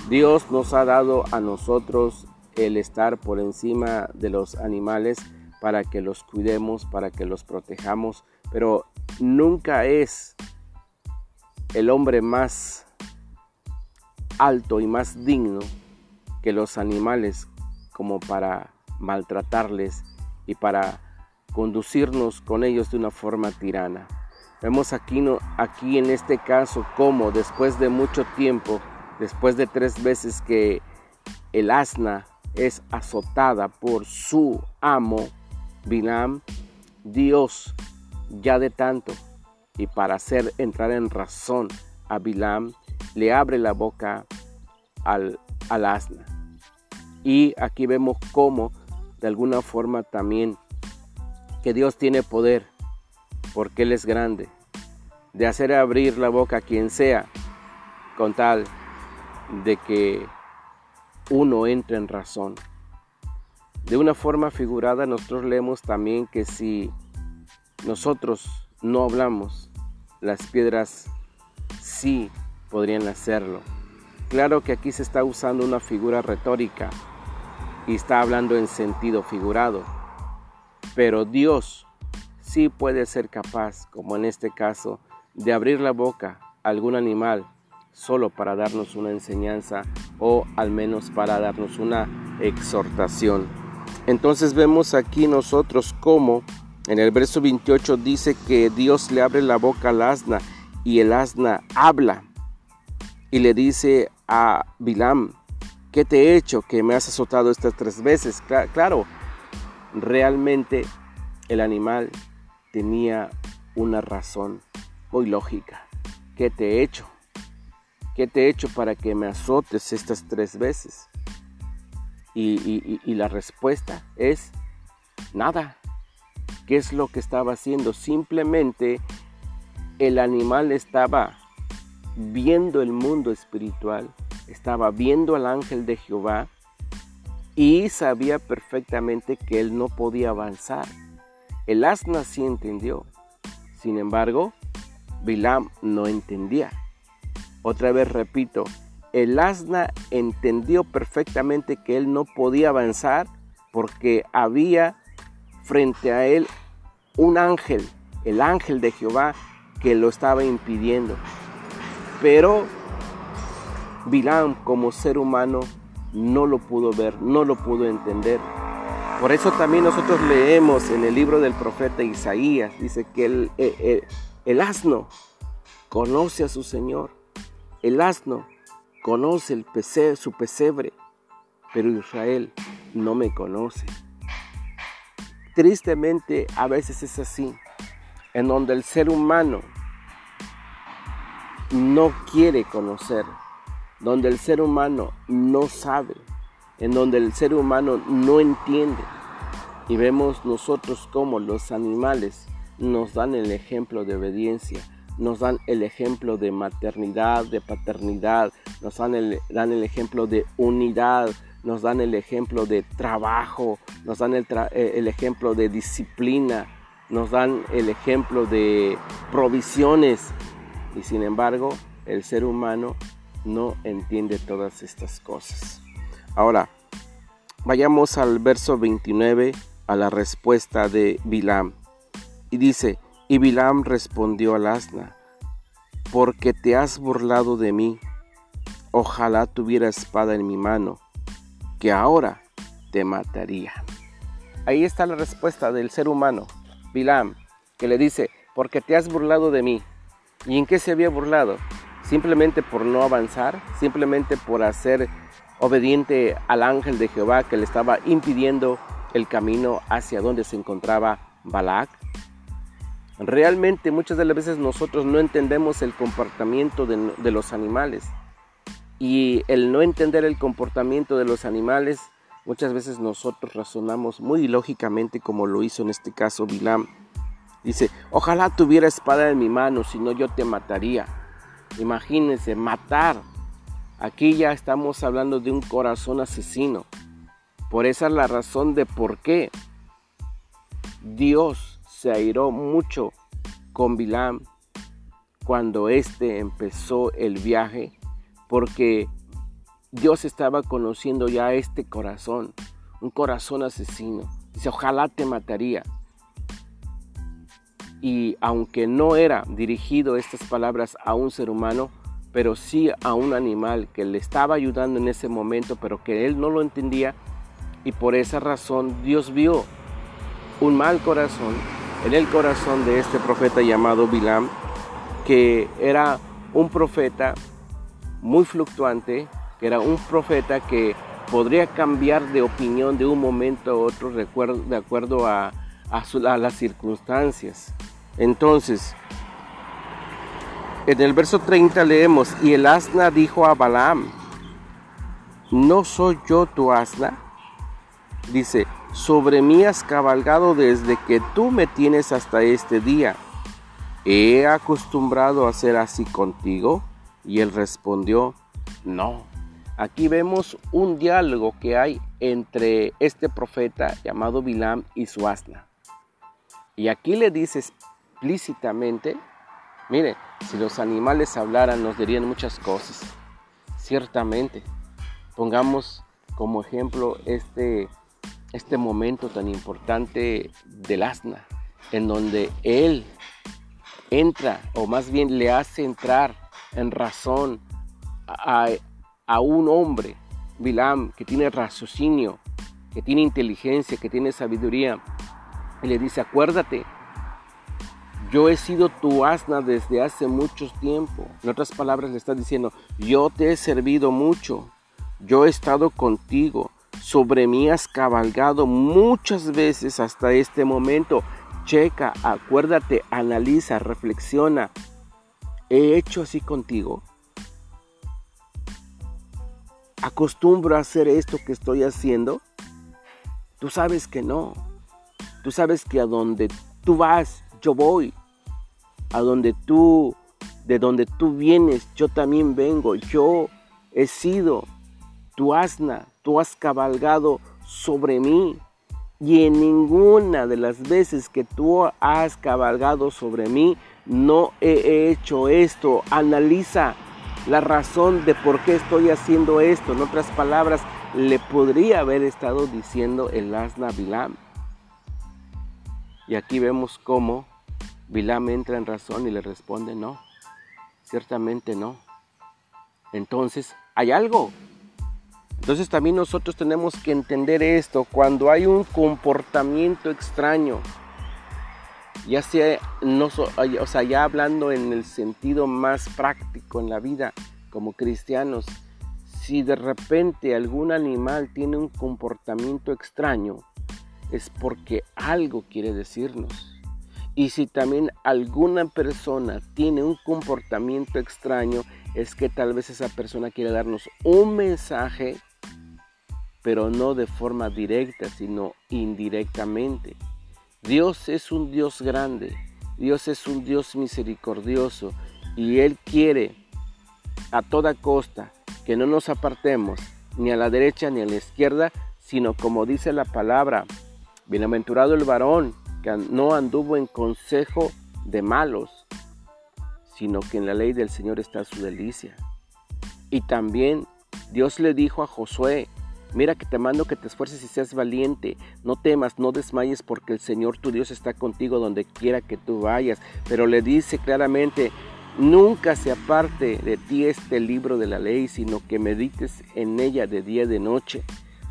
Dios nos ha dado a nosotros el estar por encima de los animales para que los cuidemos, para que los protejamos, pero nunca es el hombre más alto y más digno que los animales como para maltratarles y para conducirnos con ellos de una forma tirana. Vemos aquí, no, aquí en este caso cómo después de mucho tiempo, después de tres veces que el asna es azotada por su amo, Bilam, Dios ya de tanto y para hacer entrar en razón a Bilam, le abre la boca al, al asna. Y aquí vemos cómo, de alguna forma también, que Dios tiene poder, porque Él es grande, de hacer abrir la boca a quien sea, con tal de que uno entre en razón. De una forma figurada, nosotros leemos también que si nosotros no hablamos, las piedras sí podrían hacerlo. Claro que aquí se está usando una figura retórica y está hablando en sentido figurado, pero Dios sí puede ser capaz, como en este caso, de abrir la boca a algún animal solo para darnos una enseñanza o al menos para darnos una exhortación. Entonces vemos aquí nosotros cómo en el verso 28 dice que Dios le abre la boca al asna y el asna habla y le dice a Bilam, ¿qué te he hecho que me has azotado estas tres veces? Claro, realmente el animal tenía una razón muy lógica. ¿Qué te he hecho? ¿Qué te he hecho para que me azotes estas tres veces? Y, la respuesta es nada. ¿Qué es lo que estaba haciendo? Simplemente el animal estaba viendo el mundo espiritual, estaba viendo al ángel de Jehová y sabía perfectamente que él no podía avanzar. El asna sí entendió. Sin embargo, Bilam no entendía. Otra vez repito, el asna entendió perfectamente que él no podía avanzar porque había frente a él un ángel, el ángel de Jehová, que lo estaba impidiendo. Pero Bilam como ser humano no lo pudo ver, no lo pudo entender. Por eso también nosotros leemos en el libro del profeta Isaías, dice que el, el asno conoce a su Señor el asno conoce el su pesebre, pero Israel no me conoce. Tristemente a veces es así, en donde el ser humano no quiere conocer, donde el ser humano no sabe, en donde el ser humano no entiende. Y vemos nosotros cómo los animales nos dan el ejemplo de obediencia, nos dan el ejemplo de maternidad, de paternidad, nos dan el, dan el ejemplo de unidad, nos dan el ejemplo de trabajo, nos dan el, eh, el ejemplo de disciplina, nos dan el ejemplo de provisiones. Y sin embargo, el ser humano no entiende todas estas cosas. Ahora, vayamos al verso 29, a la respuesta de Bilam. Y dice, y Bilam respondió al asna, porque te has burlado de mí, ojalá tuviera espada en mi mano, que ahora te mataría. Ahí está la respuesta del ser humano, Bilam, que le dice, porque te has burlado de mí. ¿Y en qué se había burlado? Simplemente por no avanzar, simplemente por hacer obediente al ángel de Jehová que le estaba impidiendo el camino hacia donde se encontraba Balac. Realmente muchas de las veces nosotros no entendemos el comportamiento de, los animales. Y el no entender el comportamiento de los animales, muchas veces nosotros razonamos muy lógicamente como lo hizo en este caso Bilam. Dice, ojalá tuviera espada en mi mano, si no yo te mataría. Imagínense, matar. Aquí ya estamos hablando de un corazón asesino. Por esa es la razón de por qué Dios se airó mucho con Bilam cuando éste empezó el viaje, porque Dios estaba conociendo ya este corazón, un corazón asesino. Dice, ojalá te mataría. Y aunque no era dirigido estas palabras a un ser humano, pero sí a un animal que le estaba ayudando en ese momento, pero que él no lo entendía, y por esa razón Dios vio un mal corazón en el corazón de este profeta llamado Bilam, que era un profeta muy fluctuante, que era un profeta que podría cambiar de opinión de un momento a otro de acuerdo a, a, las circunstancias. Entonces, en el verso 30 leemos, y el asna dijo a Balaam, ¿no soy yo tu asna? Dice, sobre mí has cabalgado desde que tú me tienes hasta este día. ¿He acostumbrado a ser así contigo? Y él respondió, no. Aquí vemos un diálogo que hay entre este profeta llamado Bilam y su asna. Y aquí le dice explícitamente, mire, si los animales hablaran nos dirían muchas cosas. Ciertamente, pongamos como ejemplo este este momento tan importante del asna, en donde él entra, o más bien le hace entrar en razón a, un hombre, Bilam, que tiene raciocinio, que tiene inteligencia, que tiene sabiduría, y le dice, acuérdate, yo he sido tu asna desde hace mucho tiempo. En otras palabras le está diciendo, yo te he servido mucho, yo he estado contigo, sobre mí has cabalgado muchas veces hasta este momento. Checa, acuérdate, analiza, reflexiona. ¿He hecho así contigo? ¿Acostumbro a hacer esto que estoy haciendo? Tú sabes que no. Tú sabes que a donde tú vas, yo voy. A donde tú, de donde tú vienes, yo también vengo. Yo he sido tu asna, tú has cabalgado sobre mí. Y en ninguna de las veces que tú has cabalgado sobre mí, no he hecho esto. Analiza la razón de por qué estoy haciendo esto. En otras palabras, le podría haber estado diciendo el asna Bilam. Y aquí vemos cómo Bilam entra en razón y le responde no. Ciertamente no. Entonces, hay algo entonces también nosotros tenemos que entender esto, cuando hay un comportamiento extraño, ya sea, no, o sea, ya hablando en el sentido más práctico en la vida como cristianos, si de repente algún animal tiene un comportamiento extraño, es porque algo quiere decirnos. Y si también alguna persona tiene un comportamiento extraño, es que tal vez esa persona quiere darnos un mensaje pero no de forma directa, sino indirectamente. Dios es un Dios grande, Dios es un Dios misericordioso y Él quiere a toda costa que no nos apartemos ni a la derecha ni a la izquierda, sino como dice la palabra, bienaventurado el varón que no anduvo en consejo de malos, sino que en la ley del Señor está su delicia. Y también Dios le dijo a Josué, Mira que te mando que te esfuerces y seas valiente. No temas, no desmayes porque el Señor tu Dios está contigo donde quiera que tú vayas. Pero le dice claramente, nunca se aparte de ti este libro de la ley, sino que medites en ella de día y de noche.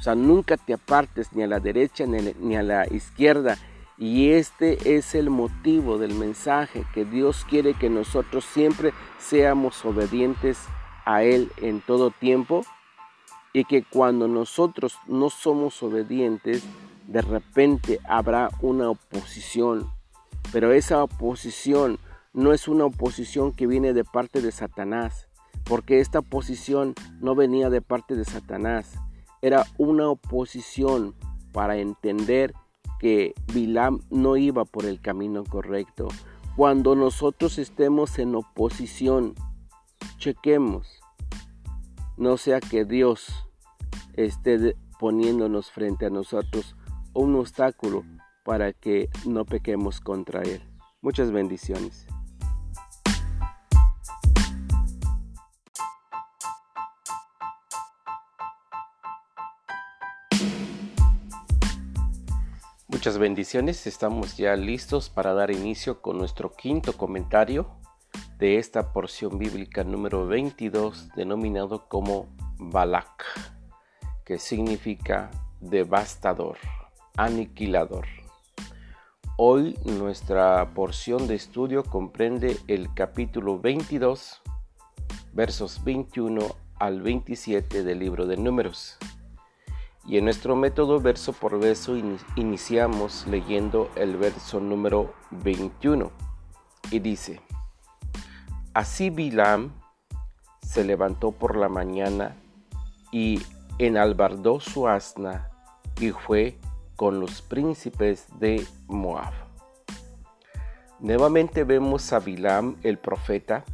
Sea, nunca te apartes ni a la derecha ni a la izquierda. Y este es el motivo del mensaje, que Dios quiere que nosotros siempre seamos obedientes a Él en todo tiempo y que cuando nosotros no somos obedientes, de repente habrá una oposición. Pero esa oposición no es una oposición que viene de parte de Satanás, porque esta oposición no venía de parte de Satanás, era una oposición para entender que Bilam no iba por el camino correcto. Cuando nosotros estemos en oposición, chequemos no sea que Dios esté poniéndonos frente a nosotros un obstáculo para que no pequemos contra Él. Muchas bendiciones. Muchas bendiciones, estamos ya listos para dar inicio con nuestro quinto comentario de esta porción bíblica número 22 denominado como Balak, que significa devastador, aniquilador. Hoy nuestra porción de estudio comprende el capítulo 22, versos 21 al 27 del libro de números. Y en nuestro método verso por verso iniciamos leyendo el verso número 21 y dice, Así Bilam se levantó por la mañana y enalbardó su asna y fue con los príncipes de Moab. Nuevamente vemos a Bilam el profeta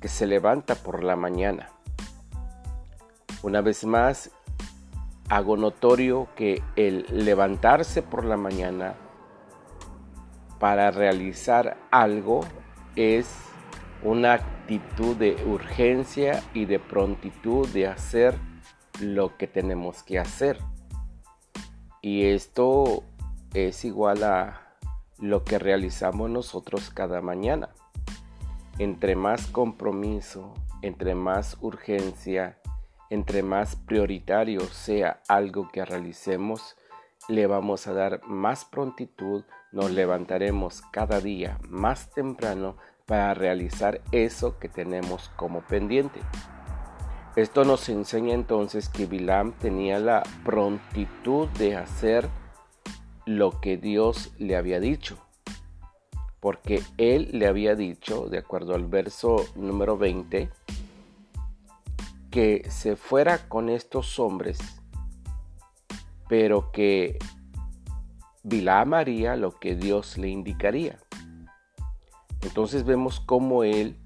que se levanta por la mañana. Una vez más hago notorio que el levantarse por la mañana para realizar algo es una actitud de urgencia y de prontitud de hacer lo que tenemos que hacer. Y esto es igual a lo que realizamos nosotros cada mañana. Entre más compromiso, entre más urgencia, entre más prioritario sea algo que realicemos, le vamos a dar más prontitud, nos levantaremos cada día más temprano para realizar eso que tenemos como pendiente. Esto nos enseña entonces que Bilam tenía la prontitud de hacer lo que Dios le había dicho. Porque él le había dicho, de acuerdo al verso número 20, que se fuera con estos hombres, pero que Bilam haría lo que Dios le indicaría. Entonces vemos cómo él,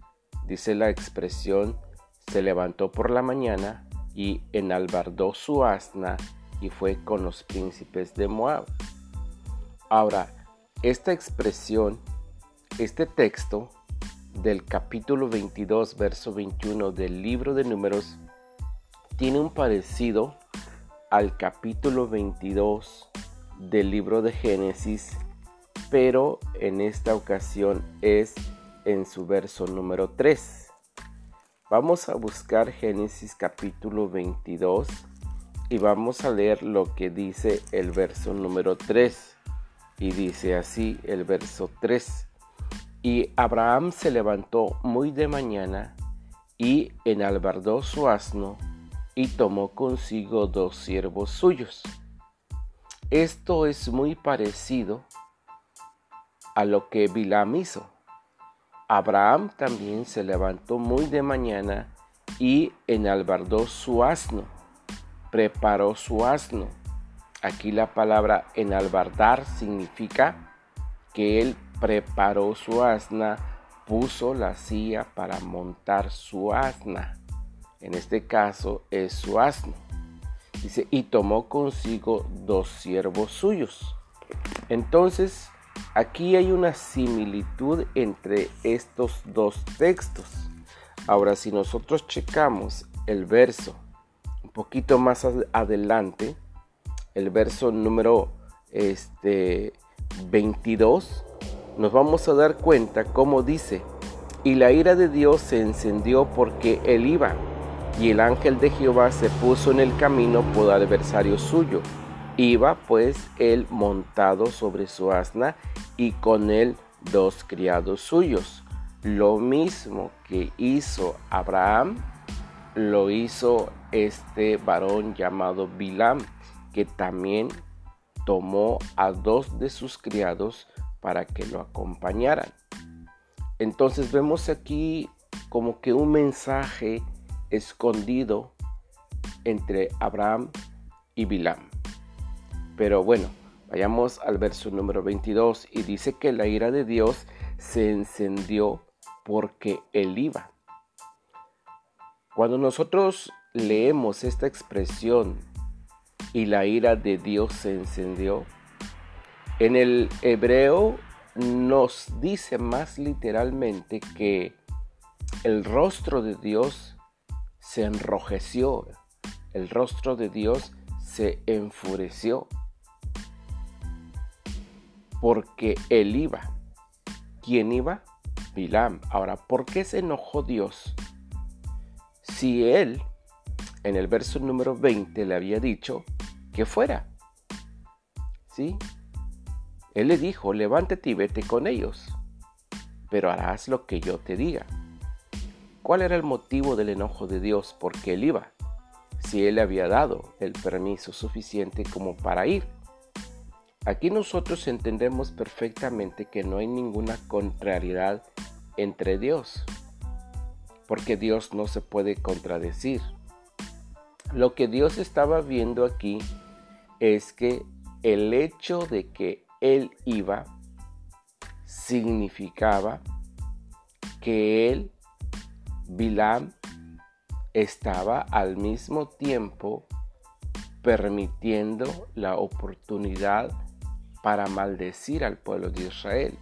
dice la expresión, se levantó por la mañana y enalbardó su asna y fue con los príncipes de Moab. Ahora, esta expresión, este texto, del capítulo 22, verso 21 del libro de números tiene un parecido al capítulo 22 del libro de Génesis, pero en esta ocasión es en su verso número 3. Vamos a buscar Génesis capítulo 22 y vamos a leer lo que dice el verso número 3. Y dice así el verso 3. Y Abraham se levantó muy de mañana y enalbardó su asno y tomó consigo dos siervos suyos. Esto es muy parecido a lo que Bilam hizo. Abraham también se levantó muy de mañana y enalbardó su asno, preparó su asno. Aquí la palabra enalbardar significa que él preparó su asna, puso la silla para montar su asna. En este caso es su asno. Dice, y tomó consigo dos siervos suyos. Entonces, aquí hay una similitud entre estos dos textos. Ahora, si nosotros checamos el verso un poquito más adelante, el verso número este, 22, nos vamos a dar cuenta cómo dice, y la ira de Dios se encendió porque él iba, y el ángel de Jehová se puso en el camino por adversario suyo. Iba pues él montado sobre su asna y con él dos criados suyos. Lo mismo que hizo Abraham, lo hizo este varón llamado Bilam, que también tomó a dos de sus criados para que lo acompañaran. Entonces vemos aquí como que un mensaje escondido entre Abraham y Bilam. Pero bueno, vayamos al verso número 22 y dice que la ira de Dios se encendió porque él iba. Cuando nosotros leemos esta expresión y la ira de Dios se encendió. En el hebreo nos dice más literalmente que el rostro de Dios se enrojeció, el rostro de Dios se enfureció, porque él iba. ¿Quién iba? Bilam. Ahora, ¿por qué se enojó Dios? Si él, en el verso número 20, le había dicho que fuera. ¿Sí? Él le dijo, levántate y vete con ellos, pero harás lo que yo te diga. ¿Cuál era el motivo del enojo de Dios? Porque él iba, si él le había dado el permiso suficiente como para ir. Aquí nosotros entendemos perfectamente que no hay ninguna contrariedad entre Dios, porque Dios no se puede contradecir. Lo que Dios estaba viendo aquí es que el hecho de que él iba significaba que él, Bilam, estaba al mismo tiempo permitiendo la oportunidad para maldecir al pueblo de Israel.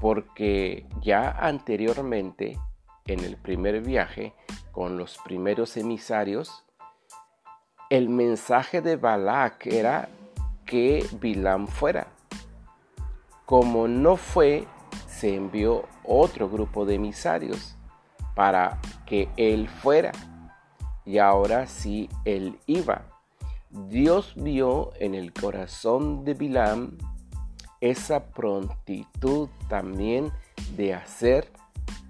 Porque ya anteriormente, en el primer viaje, con los primeros emisarios, el mensaje de Balak era que Bilam fuera. Como no fue, se envió otro grupo de emisarios para que él fuera. Y ahora sí, él iba. Dios vio en el corazón de Bilam esa prontitud también de hacer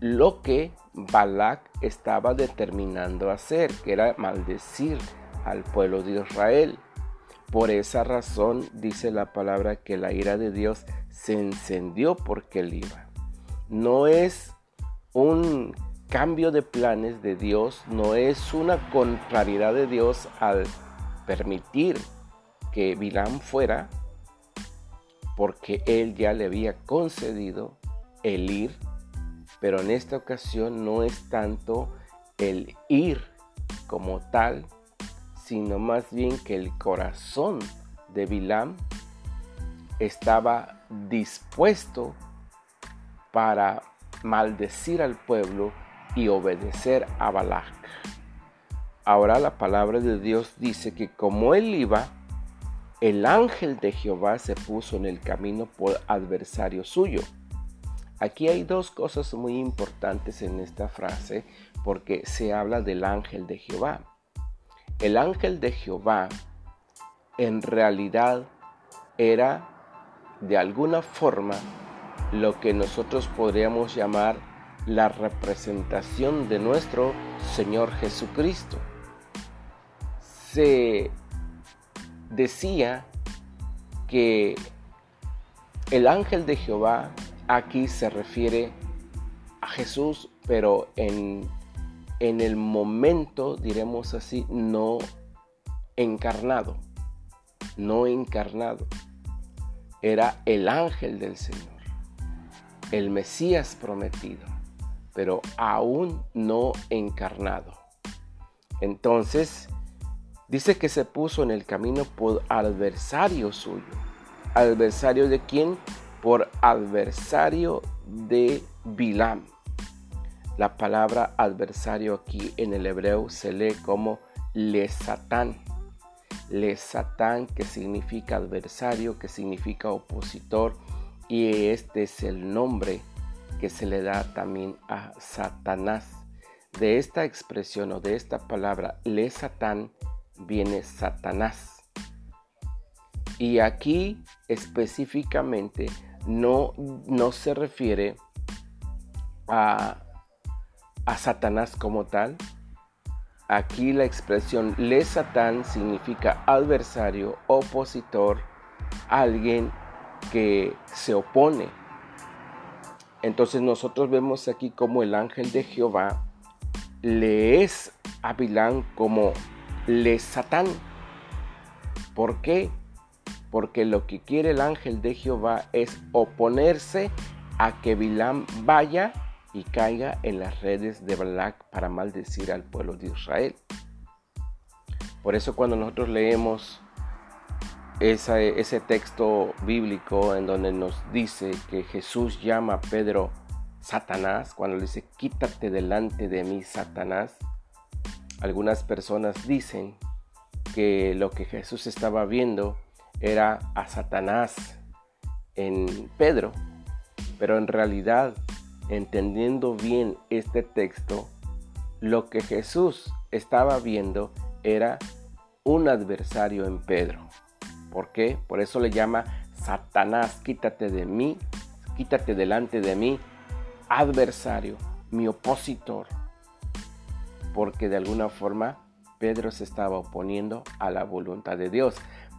lo que Balak estaba determinando hacer, que era maldecir al pueblo de Israel. Por esa razón dice la palabra que la ira de Dios se encendió porque él iba. No es un cambio de planes de Dios, no es una contrariedad de Dios al permitir que Bilam fuera, porque él ya le había concedido el ir, pero en esta ocasión no es tanto el ir como tal, sino más bien que el corazón de Bilam estaba dispuesto para maldecir al pueblo y obedecer a Balak. Ahora la palabra de Dios dice que como él iba, el ángel de Jehová se puso en el camino por adversario suyo. Aquí hay dos cosas muy importantes en esta frase porque se habla del ángel de Jehová. El ángel de Jehová en realidad era de alguna forma lo que nosotros podríamos llamar la representación de nuestro Señor Jesucristo. Se decía que el ángel de Jehová aquí se refiere a Jesús, pero en en el momento, diremos así, no encarnado, no encarnado. Era el ángel del Señor, el Mesías prometido, pero aún no encarnado. Entonces, dice que se puso en el camino por adversario suyo. ¿Adversario de quién? Por adversario de Bilam. La palabra adversario aquí en el hebreo se lee como le satán. Le satán que significa adversario, que significa opositor y este es el nombre que se le da también a Satanás. De esta expresión o de esta palabra le satán viene Satanás. Y aquí específicamente no, no se refiere a a Satanás como tal. Aquí la expresión le Satán significa adversario, opositor, alguien que se opone. Entonces nosotros vemos aquí como el ángel de Jehová le es a Bilán como le Satán. ¿Por qué? Porque lo que quiere el ángel de Jehová es oponerse a que Bilán vaya y caiga en las redes de Balak para maldecir al pueblo de Israel. Por eso cuando nosotros leemos ese texto bíblico en donde nos dice que Jesús llama a Pedro Satanás, cuando le dice, quítate delante de mí, Satanás, algunas personas dicen que lo que Jesús estaba viendo era a Satanás en Pedro, pero en realidad, entendiendo bien este texto, lo que Jesús estaba viendo era un adversario en Pedro. ¿Por qué? Por eso le llama Satanás, quítate de mí, quítate delante de mí, adversario, mi opositor. Porque de alguna forma Pedro se estaba oponiendo a la voluntad de Dios.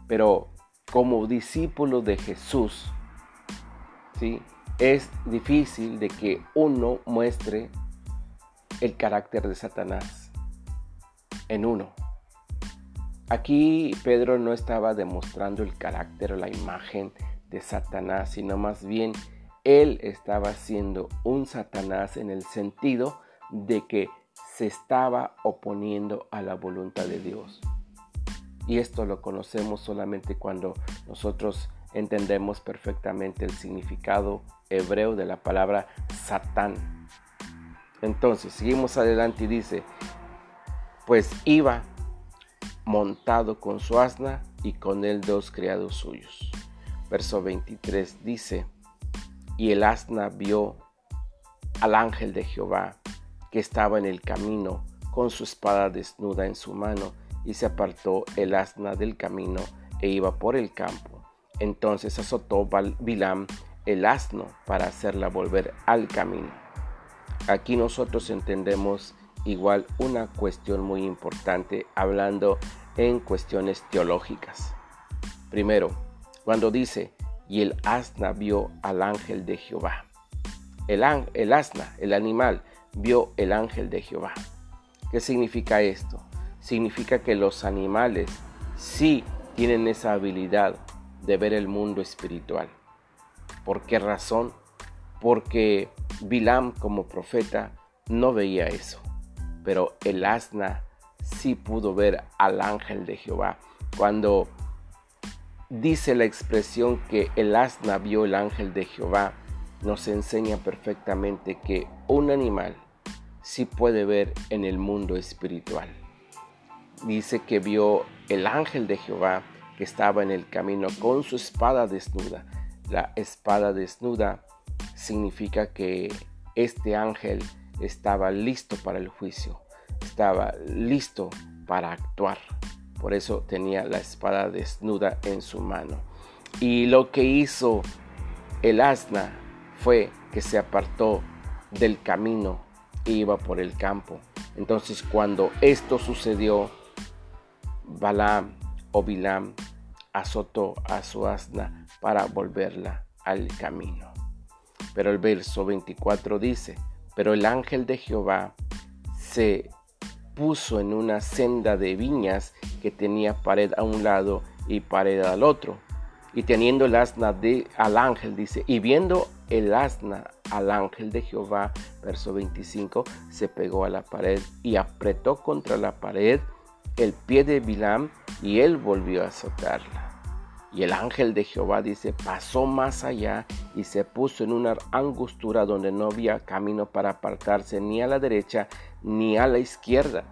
Pero como discípulo de Jesús, ¿sí? Es difícil de que uno muestre el carácter de Satanás en uno. Aquí Pedro no estaba demostrando el carácter o la imagen de Satanás, sino más bien él estaba siendo un Satanás en el sentido de que se estaba oponiendo a la voluntad de Dios. Y esto lo conocemos solamente cuando nosotros entendemos perfectamente el significado hebreo de la palabra Satán. Entonces, seguimos adelante y dice, pues iba montado con su asna y con él dos criados suyos. Verso 23 dice, y el asna vio al ángel de Jehová que estaba en el camino con su espada desnuda en su mano, y se apartó el asna del camino e iba por el campo. Entonces azotó Bilam el asno para hacerla volver al camino. Aquí nosotros entendemos igual una cuestión muy importante hablando en cuestiones teológicas. Primero, cuando dice, y el asna vio al ángel de Jehová. El, el asna, el animal, vio el ángel de Jehová. ¿Qué significa esto? Significa que los animales sí tienen esa habilidad de ver el mundo espiritual. ¿Por qué razón? Porque Bilam como profeta no veía eso pero el asna sí pudo ver al ángel de Jehová. Cuando dice la expresión que el asna vio el ángel de Jehová, nos enseña perfectamente que un animal sí puede ver en el mundo espiritual. Dice que vio el ángel de Jehová que estaba en el camino con su espada desnuda. La espada desnuda significa que este ángel estaba listo para el juicio, estaba listo para actuar. Por eso tenía la espada desnuda en su mano. Y lo que hizo el asna fue que se apartó del camino e iba por el campo. Entonces cuando esto sucedió, Balaam o Bilam azotó a su asna para volverla al camino. Pero el verso 24 dice, pero el ángel de Jehová se puso en una senda de viñas que tenía pared a un lado y pared al otro. Y teniendo el asna de, al ángel, dice, y viendo el asna al ángel de Jehová, verso 25, se pegó a la pared y apretó contra la pared el pie de Bilam y él volvió a azotarla. Y el ángel de Jehová dice, pasó más allá y se puso en una angostura donde no había camino para apartarse ni a la derecha ni a la izquierda.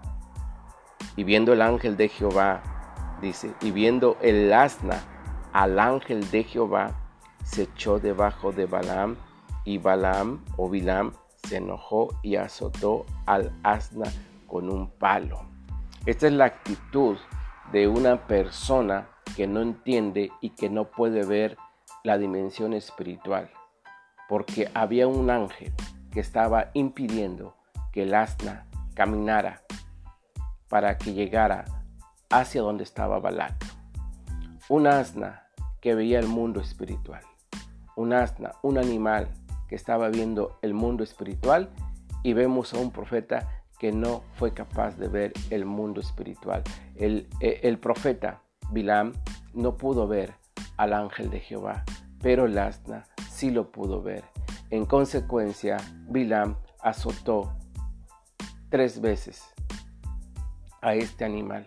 Y viendo el ángel de Jehová, dice, y viendo el asna al ángel de Jehová, se echó debajo de Balaam y Balaam o Bilam se enojó y azotó al asna con un palo. Esta es la actitud de una persona que no entiende y que no puede ver la dimensión espiritual, porque había un ángel que estaba impidiendo que el asna caminara para que llegara hacia donde estaba Balak. Un asna que veía el mundo espiritual. Un asna, un animal que estaba viendo el mundo espiritual y vemos a un profeta que no fue capaz de ver el mundo espiritual. El, eh, el profeta Bilam no pudo ver al ángel de Jehová, pero el asna sí lo pudo ver. En consecuencia, Bilam azotó tres veces a este animal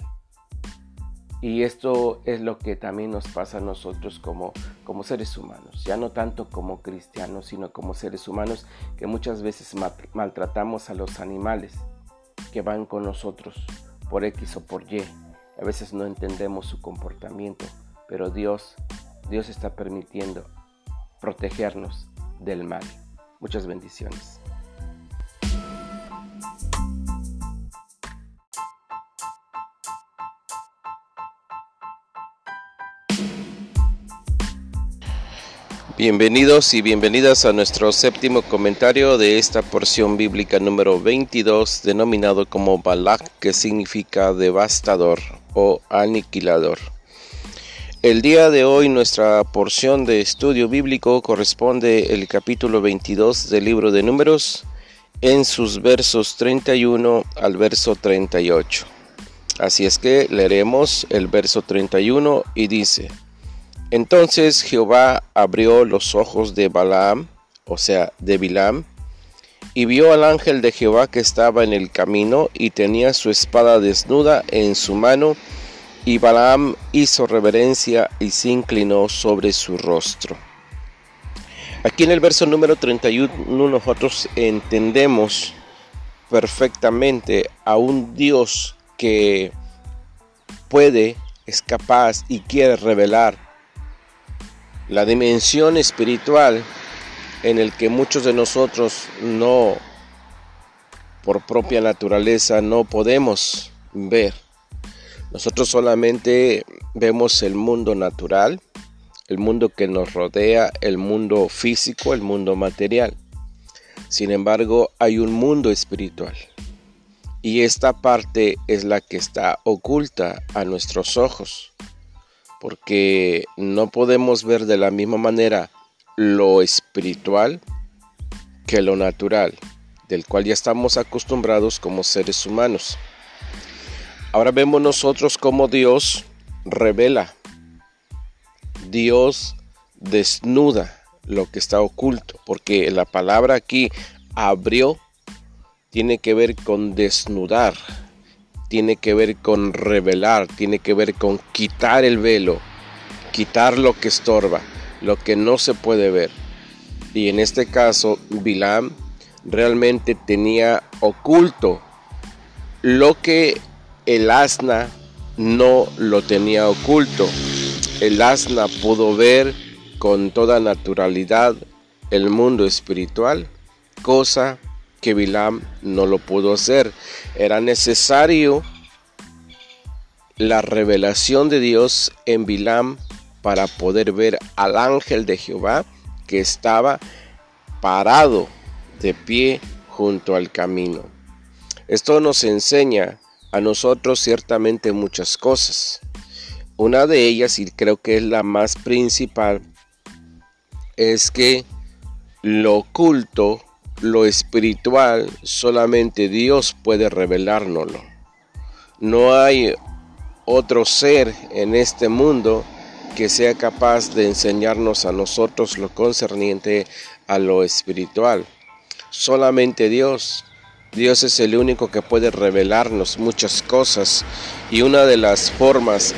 Y esto es lo que también nos pasa a nosotros como, como seres humanos, ya no tanto como cristianos, sino como seres humanos que muchas veces maltratamos a los animales que van con nosotros por X o por Y. A veces no entendemos su comportamiento, pero Dios, Dios está permitiendo protegernos del mal. Muchas bendiciones. Bienvenidos y bienvenidas a nuestro séptimo comentario de esta porción bíblica número 22 denominado como Balak que significa devastador o aniquilador. El día de hoy nuestra porción de estudio bíblico corresponde el capítulo 22 del libro de números en sus versos 31 al verso 38. Así es que leeremos el verso 31 y dice, entonces Jehová abrió los ojos de Balaam, o sea, de Bilam, y vio al ángel de Jehová que estaba en el camino y tenía su espada desnuda en su mano, y Balaam hizo reverencia y se inclinó sobre su rostro. Aquí en el verso número 31 nosotros entendemos perfectamente a un Dios que puede, es capaz y quiere revelar la dimensión espiritual en el que muchos de nosotros no, por propia naturaleza, no podemos ver. Nosotros solamente vemos el mundo natural, el mundo que nos rodea, el mundo físico, el mundo material. Sin embargo, hay un mundo espiritual. Y esta parte es la que está oculta a nuestros ojos porque no podemos ver de la misma manera lo espiritual que lo natural, del cual ya estamos acostumbrados como seres humanos. Ahora vemos nosotros cómo Dios revela, Dios desnuda lo que está oculto, porque la palabra aquí abrió tiene que ver con desnudar, tiene que ver con revelar, tiene que ver con quitar el velo, quitar lo que estorba, lo que no se puede ver. Y en este caso, Bilam realmente tenía oculto lo que el asna no lo tenía oculto. El asna pudo ver con toda naturalidad el mundo espiritual, cosa que Bilam no lo pudo hacer. Era necesario la revelación de Dios en Bilam para poder ver al ángel de Jehová que estaba parado de pie junto al camino. Esto nos enseña a nosotros ciertamente muchas cosas. Una de ellas, y creo que es la más principal, es que lo oculto lo espiritual solamente Dios puede revelárnoslo. No hay otro ser en este mundo que sea capaz de enseñarnos a nosotros lo concerniente a lo espiritual. Solamente Dios. Dios es el único que puede revelarnos muchas cosas y una de las formas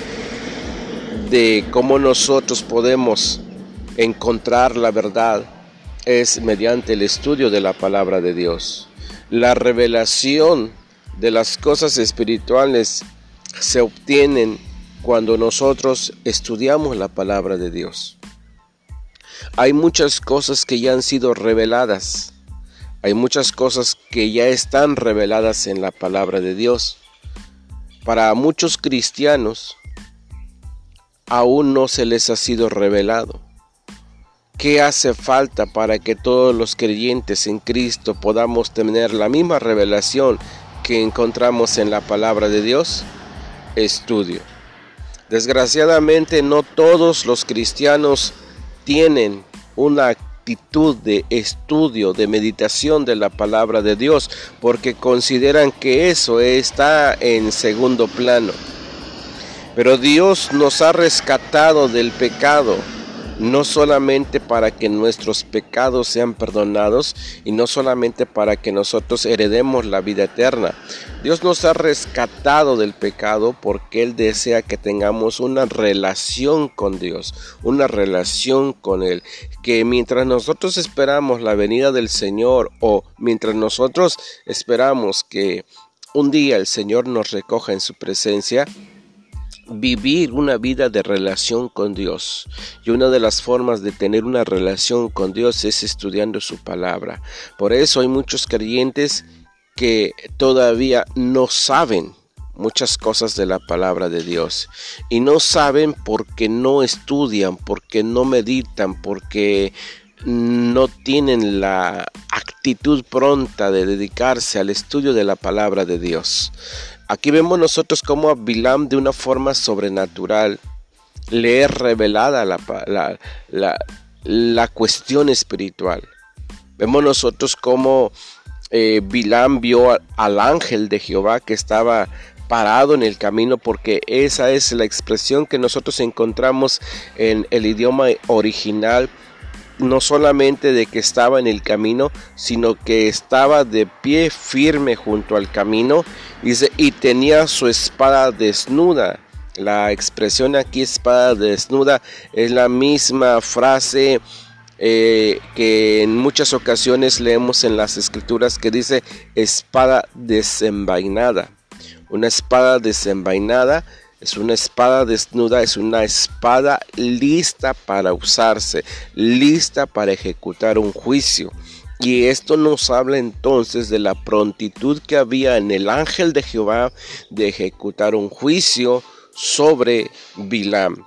de cómo nosotros podemos encontrar la verdad es mediante el estudio de la palabra de Dios. La revelación de las cosas espirituales se obtienen cuando nosotros estudiamos la palabra de Dios. Hay muchas cosas que ya han sido reveladas. Hay muchas cosas que ya están reveladas en la palabra de Dios. Para muchos cristianos aún no se les ha sido revelado. ¿Qué hace falta para que todos los creyentes en Cristo podamos tener la misma revelación que encontramos en la palabra de Dios? Estudio. Desgraciadamente no todos los cristianos tienen una actitud de estudio, de meditación de la palabra de Dios, porque consideran que eso está en segundo plano. Pero Dios nos ha rescatado del pecado no solamente para que nuestros pecados sean perdonados y no solamente para que nosotros heredemos la vida eterna. Dios nos ha rescatado del pecado porque Él desea que tengamos una relación con Dios, una relación con Él, que mientras nosotros esperamos la venida del Señor o mientras nosotros esperamos que un día el Señor nos recoja en su presencia, vivir una vida de relación con Dios. Y una de las formas de tener una relación con Dios es estudiando su palabra. Por eso hay muchos creyentes que todavía no saben muchas cosas de la palabra de Dios. Y no saben porque no estudian, porque no meditan, porque no tienen la actitud pronta de dedicarse al estudio de la palabra de Dios. Aquí vemos nosotros cómo a Bilam de una forma sobrenatural le es revelada la, la, cuestión espiritual. Vemos nosotros cómo eh, Bilam vio al ángel de Jehová que estaba parado en el camino porque esa es la expresión que nosotros encontramos en el idioma original no solamente de que estaba en el camino, sino que estaba de pie firme junto al camino y tenía su espada desnuda. La expresión aquí espada desnuda es la misma frase eh, que en muchas ocasiones leemos en las escrituras que dice espada desenvainada. Una espada desenvainada es una espada desnuda, es una espada lista para usarse, lista para ejecutar un juicio. Y esto nos habla entonces de la prontitud que había en el ángel de Jehová de ejecutar un juicio sobre Bilam.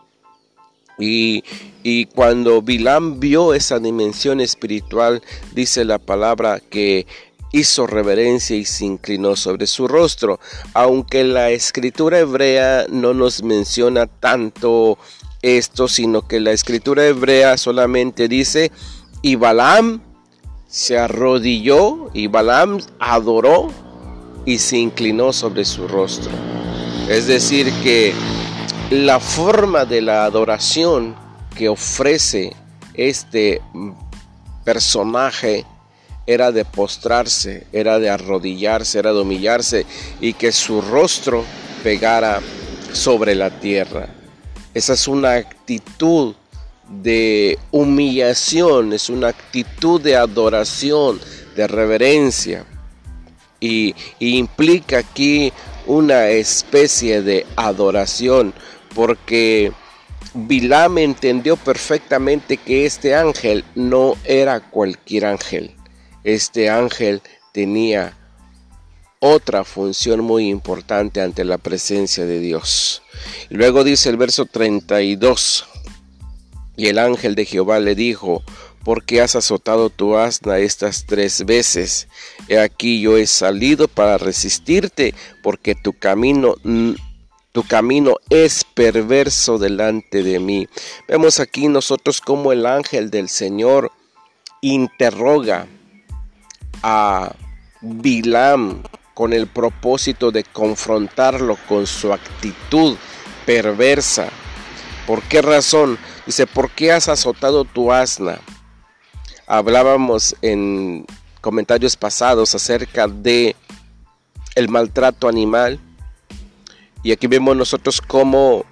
Y, y, cuando Bilam vio esa dimensión espiritual, dice la palabra que hizo reverencia y se inclinó sobre su rostro, aunque la escritura hebrea no nos menciona tanto esto, sino que la escritura hebrea solamente dice, y Balaam se arrodilló, y Balaam adoró y se inclinó sobre su rostro. Es decir, que la forma de la adoración que ofrece este personaje era de postrarse, era de arrodillarse, era de humillarse y que su rostro pegara sobre la tierra. Esa es una actitud de humillación, es una actitud de adoración, de reverencia. Y, implica aquí una especie de adoración, porque Bilam entendió perfectamente que este ángel no era cualquier ángel este ángel tenía otra función muy importante ante la presencia de Dios. luego dice el verso 32, y el ángel de Jehová le dijo, ¿por qué has azotado tu asna estas tres veces? He aquí yo he salido para resistirte, porque tu camino tu camino es perverso delante de mí. Vemos aquí nosotros como el ángel del Señor interroga a Bilam con el propósito de confrontarlo con su actitud perversa. ¿Por qué razón? Dice, ¿por qué has azotado tu asna? Hablábamos en comentarios pasados acerca de el maltrato animal y aquí vemos nosotros cómo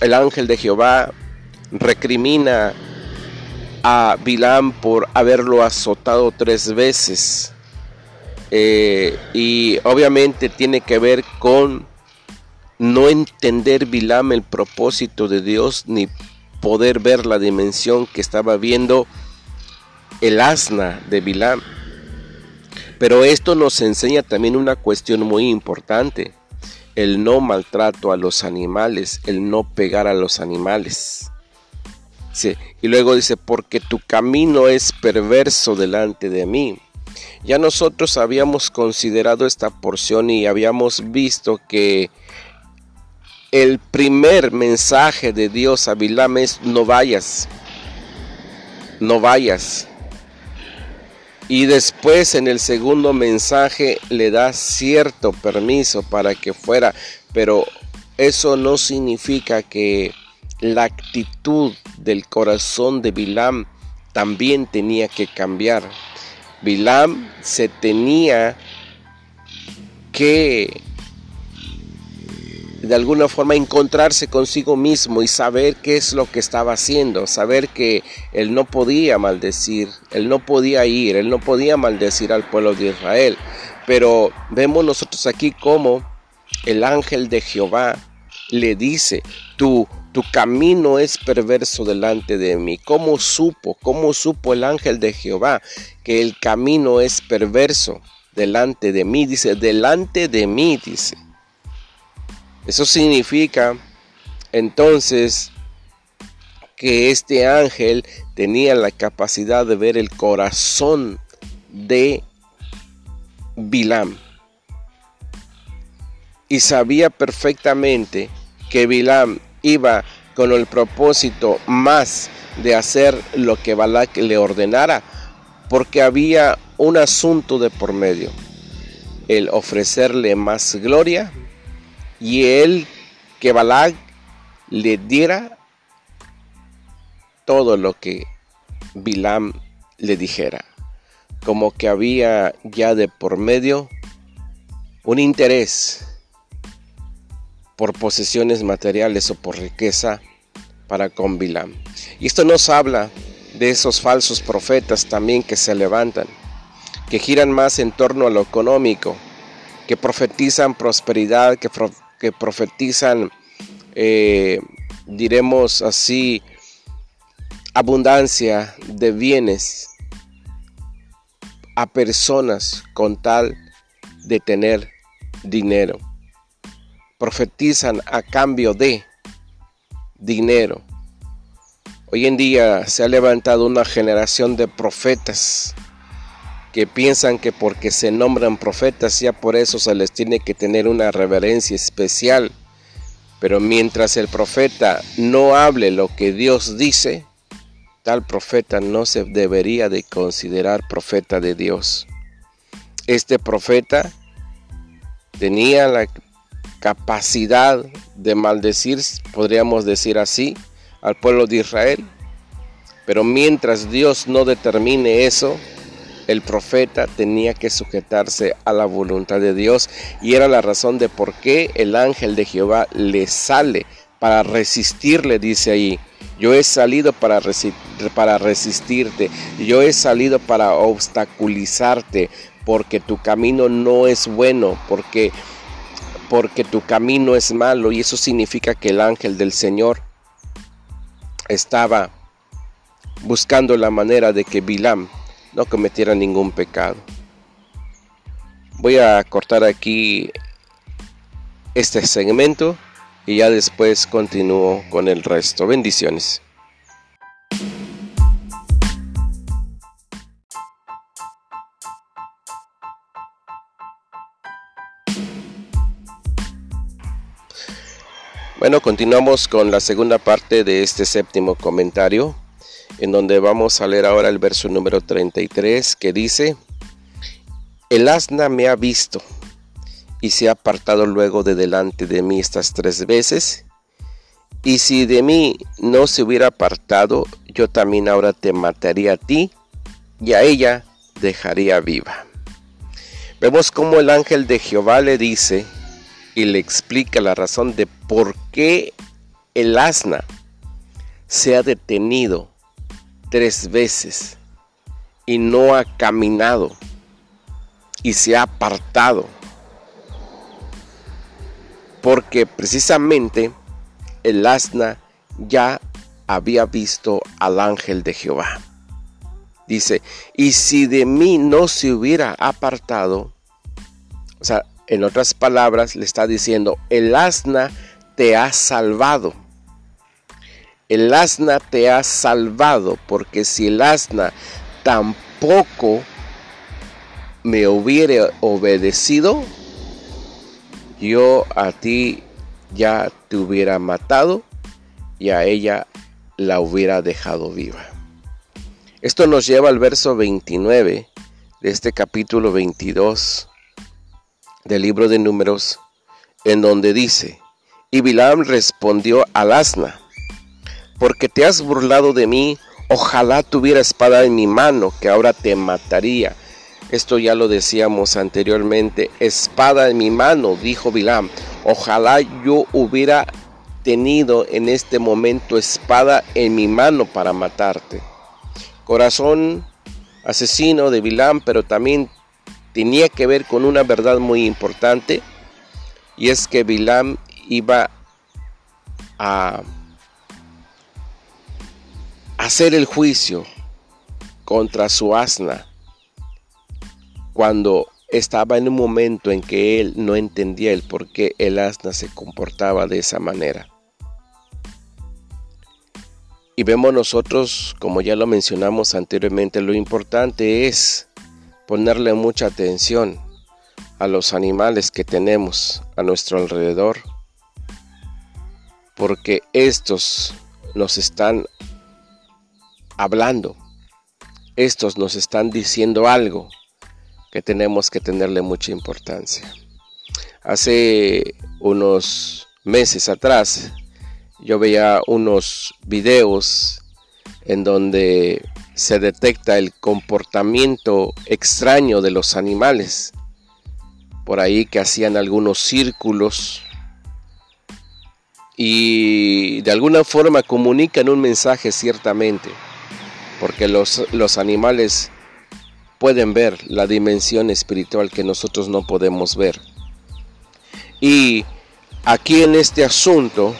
el ángel de Jehová recrimina a Bilam por haberlo azotado tres veces. Eh, y obviamente tiene que ver con no entender Bilam el propósito de Dios ni poder ver la dimensión que estaba viendo el asna de Bilam. Pero esto nos enseña también una cuestión muy importante, el no maltrato a los animales, el no pegar a los animales. Y luego dice, porque tu camino es perverso delante de mí. Ya nosotros habíamos considerado esta porción y habíamos visto que el primer mensaje de Dios a Bilam es no vayas, no vayas. Y después en el segundo mensaje le da cierto permiso para que fuera, pero eso no significa que la actitud del corazón de Bilam también tenía que cambiar. Bilam se tenía que de alguna forma encontrarse consigo mismo y saber qué es lo que estaba haciendo, saber que él no podía maldecir, él no podía ir, él no podía maldecir al pueblo de Israel. Pero vemos nosotros aquí cómo el ángel de Jehová le dice, tu, tu camino es perverso delante de mí. ¿Cómo supo, cómo supo el ángel de Jehová que el camino es perverso delante de mí? Dice, delante de mí, dice. Eso significa entonces que este ángel tenía la capacidad de ver el corazón de Bilam. Y sabía perfectamente que Bilam iba con el propósito más de hacer lo que Balak le ordenara, porque había un asunto de por medio, el ofrecerle más gloria y él que Balag le diera todo lo que Bilam le dijera, como que había ya de por medio un interés por posesiones materiales o por riqueza para con Bilam. Y esto nos habla de esos falsos profetas también que se levantan, que giran más en torno a lo económico, que profetizan prosperidad, que profetizan, eh, diremos así, abundancia de bienes a personas con tal de tener dinero. Profetizan a cambio de dinero. Hoy en día se ha levantado una generación de profetas que piensan que porque se nombran profetas ya por eso se les tiene que tener una reverencia especial. Pero mientras el profeta no hable lo que Dios dice, tal profeta no se debería de considerar profeta de Dios. Este profeta tenía la capacidad de maldecir, podríamos decir así, al pueblo de Israel. Pero mientras Dios no determine eso, el profeta tenía que sujetarse a la voluntad de Dios y era la razón de por qué el ángel de Jehová le sale para resistirle, dice ahí. Yo he salido para, para resistirte, yo he salido para obstaculizarte, porque tu camino no es bueno, porque, porque tu camino es malo, y eso significa que el ángel del Señor estaba buscando la manera de que Bilam no cometiera ningún pecado. Voy a cortar aquí este segmento y ya después continúo con el resto. Bendiciones. Bueno, continuamos con la segunda parte de este séptimo comentario en donde vamos a leer ahora el verso número 33 que dice, el asna me ha visto y se ha apartado luego de delante de mí estas tres veces, y si de mí no se hubiera apartado, yo también ahora te mataría a ti y a ella dejaría viva. Vemos cómo el ángel de Jehová le dice y le explica la razón de por qué el asna se ha detenido tres veces y no ha caminado y se ha apartado. Porque precisamente el asna ya había visto al ángel de Jehová. Dice, y si de mí no se hubiera apartado, o sea, en otras palabras le está diciendo, el asna te ha salvado el asna te ha salvado, porque si el asna tampoco me hubiera obedecido, yo a ti ya te hubiera matado y a ella la hubiera dejado viva. Esto nos lleva al verso 29 de este capítulo 22 del libro de números, en donde dice, y Bilam respondió al asna, porque te has burlado de mí, ojalá tuviera espada en mi mano, que ahora te mataría. Esto ya lo decíamos anteriormente, espada en mi mano, dijo Bilam, ojalá yo hubiera tenido en este momento espada en mi mano para matarte. Corazón asesino de Bilam, pero también tenía que ver con una verdad muy importante, y es que Bilam iba a hacer el juicio contra su asna cuando estaba en un momento en que él no entendía el por qué el asna se comportaba de esa manera. Y vemos nosotros, como ya lo mencionamos anteriormente, lo importante es ponerle mucha atención a los animales que tenemos a nuestro alrededor, porque estos nos están hablando, estos nos están diciendo algo que tenemos que tenerle mucha importancia. Hace unos meses atrás yo veía unos videos en donde se detecta el comportamiento extraño de los animales. Por ahí que hacían algunos círculos y de alguna forma comunican un mensaje ciertamente, porque los, los animales pueden ver la dimensión espiritual que nosotros no podemos ver. Y aquí en este asunto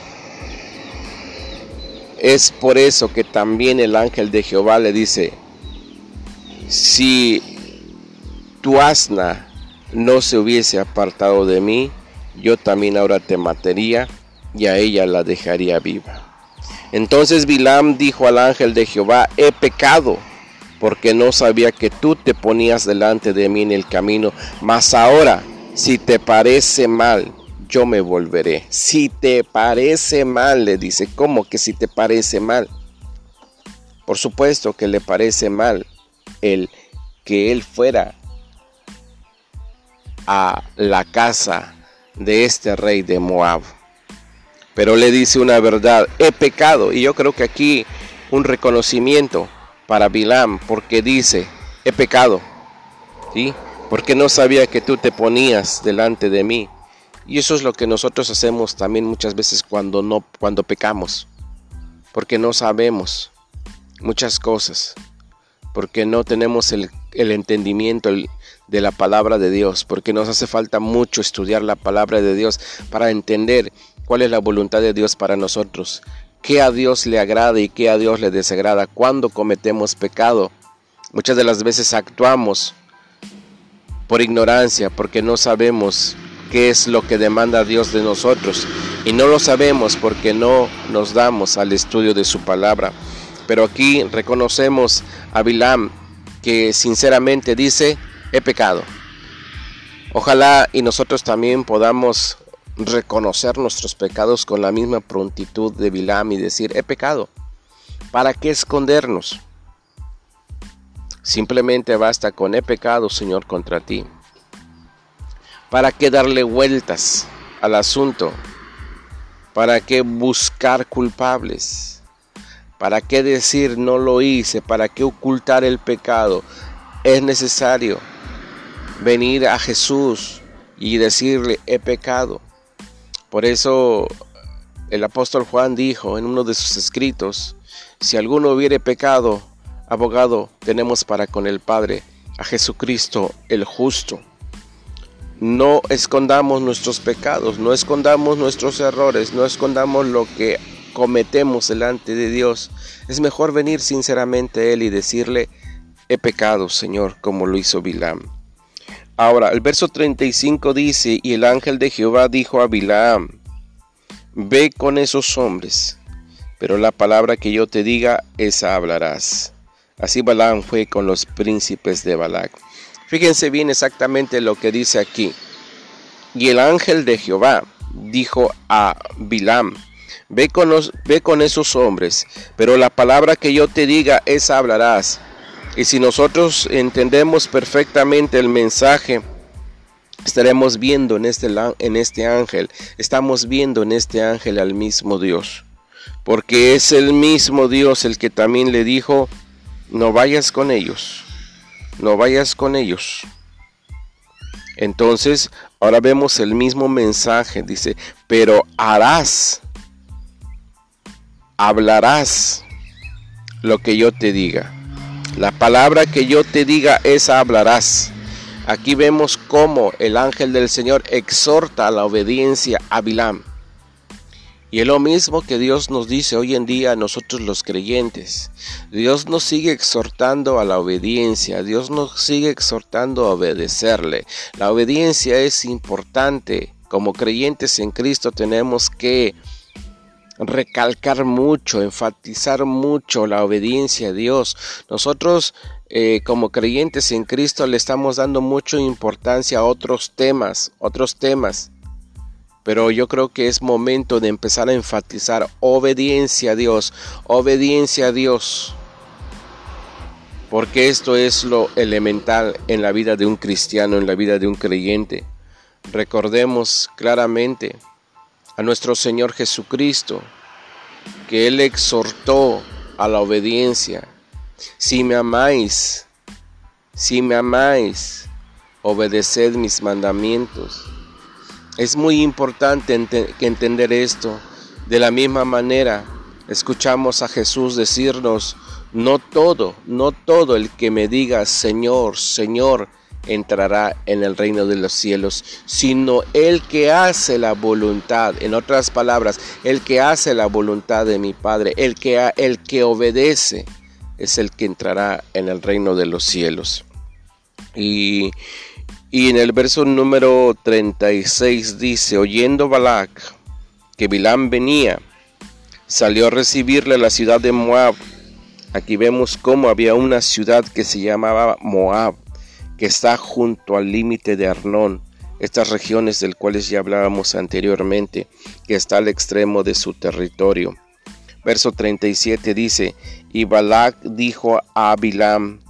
es por eso que también el ángel de Jehová le dice, si tu asna no se hubiese apartado de mí, yo también ahora te mataría y a ella la dejaría viva. Entonces Bilam dijo al ángel de Jehová, he pecado porque no sabía que tú te ponías delante de mí en el camino, mas ahora, si te parece mal, yo me volveré. Si te parece mal, le dice, ¿cómo que si te parece mal? Por supuesto que le parece mal el que él fuera a la casa de este rey de Moab. Pero le dice una verdad, he pecado. Y yo creo que aquí un reconocimiento para Bilam porque dice, he pecado, ¿sí? Porque no sabía que tú te ponías delante de mí. Y eso es lo que nosotros hacemos también muchas veces cuando no cuando pecamos. Porque no sabemos muchas cosas. Porque no tenemos el, entendimiento de la palabra de Dios. Porque nos hace falta mucho estudiar la palabra de Dios para entender cuál es la voluntad de Dios para nosotros qué a Dios le agrada y qué a Dios le desagrada cuando cometemos pecado. Muchas de las veces actuamos por ignorancia porque no sabemos qué es lo que demanda Dios de nosotros y no lo sabemos porque no nos damos al estudio de su palabra. Pero aquí reconocemos a Bilam que sinceramente dice, he pecado. Ojalá y nosotros también podamos reconocer nuestros pecados con la misma prontitud de Bilam y decir, he pecado. ¿Para qué escondernos? Simplemente basta con he pecado, Señor, contra ti. ¿Para qué darle vueltas al asunto? ¿Para qué buscar culpables? ¿Para qué decir no lo hice? ¿Para qué ocultar el pecado? Es necesario venir a Jesús y decirle he pecado. Por eso el apóstol Juan dijo en uno de sus escritos, si alguno hubiere pecado, abogado tenemos para con el Padre, a Jesucristo el justo. No escondamos nuestros pecados, no escondamos nuestros errores, no escondamos lo que cometemos delante de Dios. Es mejor venir sinceramente a Él y decirle, he pecado, Señor, como lo hizo Bilam. Ahora, el verso 35 dice, y el ángel de Jehová dijo a Bilaam, ve con esos hombres, pero la palabra que yo te diga, esa hablarás. Así Balaam fue con los príncipes de Balac. Fíjense bien exactamente lo que dice aquí. Y el ángel de Jehová dijo a Bilam, ve con, ve con esos hombres, pero la palabra que yo te diga, esa hablarás. Y si nosotros entendemos perfectamente el mensaje, estaremos viendo en este, en este ángel, estamos viendo en este ángel al mismo Dios. porque es el mismo Dios el que también le dijo, no vayas con ellos, no vayas con ellos. Entonces, ahora vemos el mismo mensaje, dice, pero harás, hablarás lo que yo te diga. La palabra que yo te diga, esa hablarás. Aquí vemos cómo el ángel del Señor exhorta a la obediencia a Bilam. Y es lo mismo que Dios nos dice hoy en día a nosotros los creyentes. Dios nos sigue exhortando a la obediencia, Dios nos sigue exhortando a obedecerle. La obediencia es importante. Como creyentes en Cristo tenemos que recalcar mucho, enfatizar mucho la obediencia a Dios. Nosotros eh, como creyentes en Cristo le estamos dando mucha importancia a otros temas, otros temas. Pero yo creo que es momento de empezar a enfatizar obediencia a Dios, obediencia a Dios. Porque esto es lo elemental en la vida de un cristiano, en la vida de un creyente. Recordemos claramente a nuestro Señor Jesucristo, que Él exhortó a la obediencia. Si me amáis, si me amáis, obedeced mis mandamientos. Es muy importante entender esto. De la misma manera, escuchamos a Jesús decirnos, no todo, no todo el que me diga Señor, Señor, entrará en el reino de los cielos, sino el que hace la voluntad, en otras palabras, el que hace la voluntad de mi Padre, el que, el que obedece, es el que entrará en el reino de los cielos. Y, y en el verso número 36 dice, oyendo Balac que Bilam venía, salió a recibirle a la ciudad de Moab. Aquí vemos cómo había una ciudad que se llamaba Moab que está junto al límite de Arnón, estas regiones del cuales ya hablábamos anteriormente, que está al extremo de su territorio. Verso 37 dice, y Balak dijo a Bilam,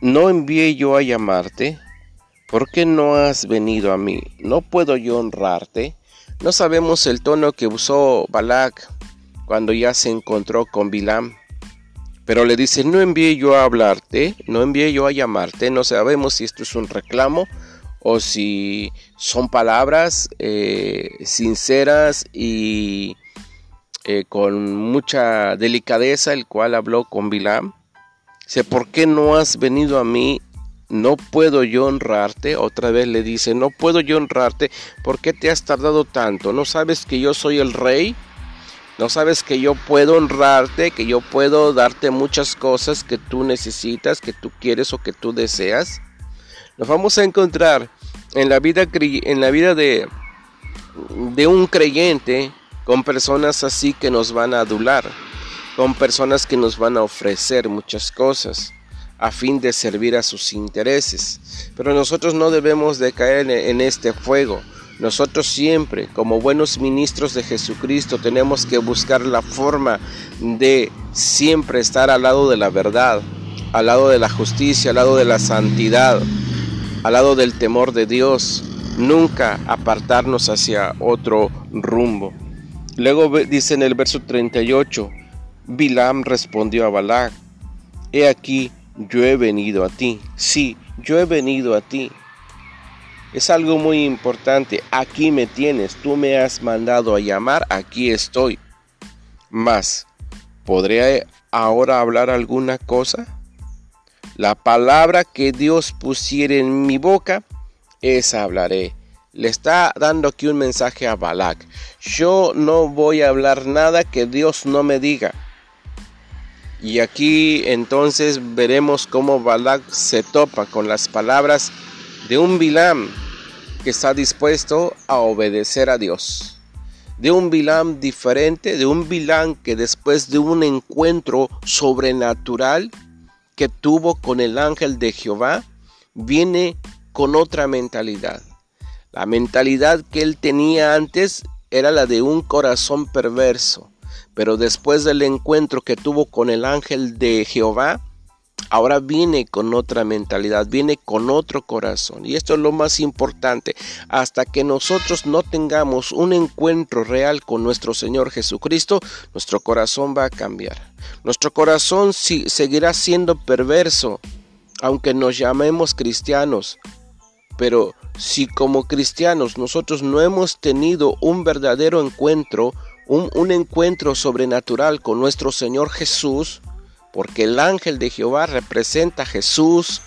¿no envié yo a llamarte? ¿Por qué no has venido a mí? ¿No puedo yo honrarte? No sabemos el tono que usó Balak cuando ya se encontró con Bilam. Pero le dice, no envié yo a hablarte, no envié yo a llamarte, no sabemos si esto es un reclamo o si son palabras eh, sinceras y eh, con mucha delicadeza, el cual habló con Bilam. Dice, ¿por qué no has venido a mí? No puedo yo honrarte. Otra vez le dice, no puedo yo honrarte. ¿Por qué te has tardado tanto? ¿No sabes que yo soy el rey? No sabes que yo puedo honrarte, que yo puedo darte muchas cosas que tú necesitas, que tú quieres o que tú deseas. Nos vamos a encontrar en la vida, en la vida de, de un creyente con personas así que nos van a adular, con personas que nos van a ofrecer muchas cosas a fin de servir a sus intereses. Pero nosotros no debemos de caer en este fuego. Nosotros siempre, como buenos ministros de Jesucristo, tenemos que buscar la forma de siempre estar al lado de la verdad, al lado de la justicia, al lado de la santidad, al lado del temor de Dios, nunca apartarnos hacia otro rumbo. Luego dice en el verso 38, Bilam respondió a Balac, he aquí, yo he venido a ti, sí, yo he venido a ti es algo muy importante. Aquí me tienes, tú me has mandado a llamar, aquí estoy. Más, ¿podré ahora hablar alguna cosa? La palabra que Dios pusiera en mi boca, esa hablaré. Le está dando aquí un mensaje a Balak. Yo no voy a hablar nada que Dios no me diga. Y aquí entonces veremos cómo Balak se topa con las palabras de un Bilam que está dispuesto a obedecer a Dios. De un Bilam diferente, de un Bilam que después de un encuentro sobrenatural que tuvo con el ángel de Jehová, viene con otra mentalidad. La mentalidad que él tenía antes era la de un corazón perverso, pero después del encuentro que tuvo con el ángel de Jehová, ahora viene con otra mentalidad, viene con otro corazón. Y esto es lo más importante. Hasta que nosotros no tengamos un encuentro real con nuestro Señor Jesucristo, nuestro corazón va a cambiar. Nuestro corazón seguirá siendo perverso, aunque nos llamemos cristianos. Pero si como cristianos nosotros no hemos tenido un verdadero encuentro, un, encuentro sobrenatural con nuestro Señor Jesús, porque el ángel de Jehová representa a Jesús.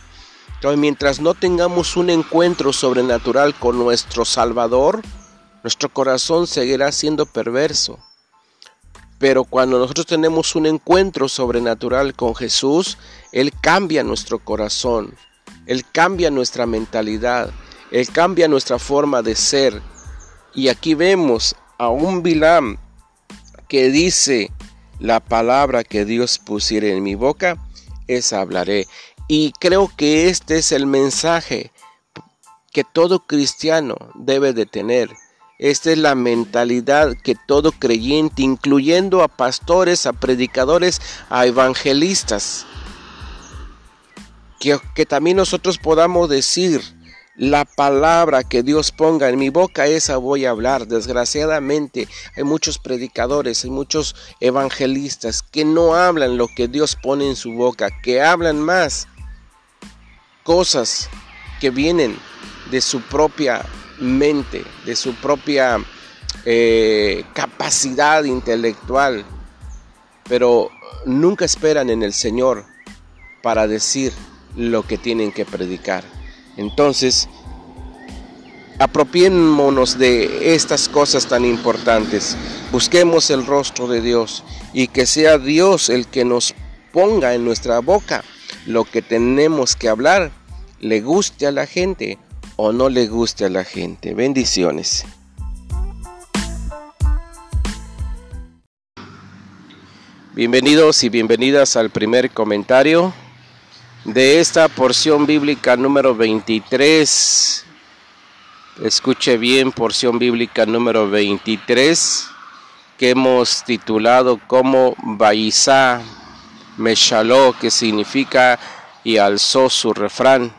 Entonces, mientras no tengamos un encuentro sobrenatural con nuestro Salvador, nuestro corazón seguirá siendo perverso. Pero cuando nosotros tenemos un encuentro sobrenatural con Jesús, Él cambia nuestro corazón, Él cambia nuestra mentalidad, Él cambia nuestra forma de ser. Y aquí vemos a un Bilam que dice, la palabra que Dios pusiera en mi boca, esa hablaré. Y creo que este es el mensaje que todo cristiano debe de tener. Esta es la mentalidad que todo creyente, incluyendo a pastores, a predicadores, a evangelistas, que, que también nosotros podamos decir, la palabra que Dios ponga en mi boca, esa voy a hablar. Desgraciadamente hay muchos predicadores, hay muchos evangelistas que no hablan lo que Dios pone en su boca, que hablan más cosas que vienen de su propia mente, de su propia eh, capacidad intelectual, pero nunca esperan en el Señor para decir lo que tienen que predicar. Entonces, apropiémonos de estas cosas tan importantes. Busquemos el rostro de Dios y que sea Dios el que nos ponga en nuestra boca lo que tenemos que hablar, le guste a la gente o no le guste a la gente. Bendiciones. Bienvenidos y bienvenidas al primer comentario de esta porción bíblica número 23. Escuche bien, porción bíblica número 23, que hemos titulado como Baizá Meshaló, que significa y alzó su refrán.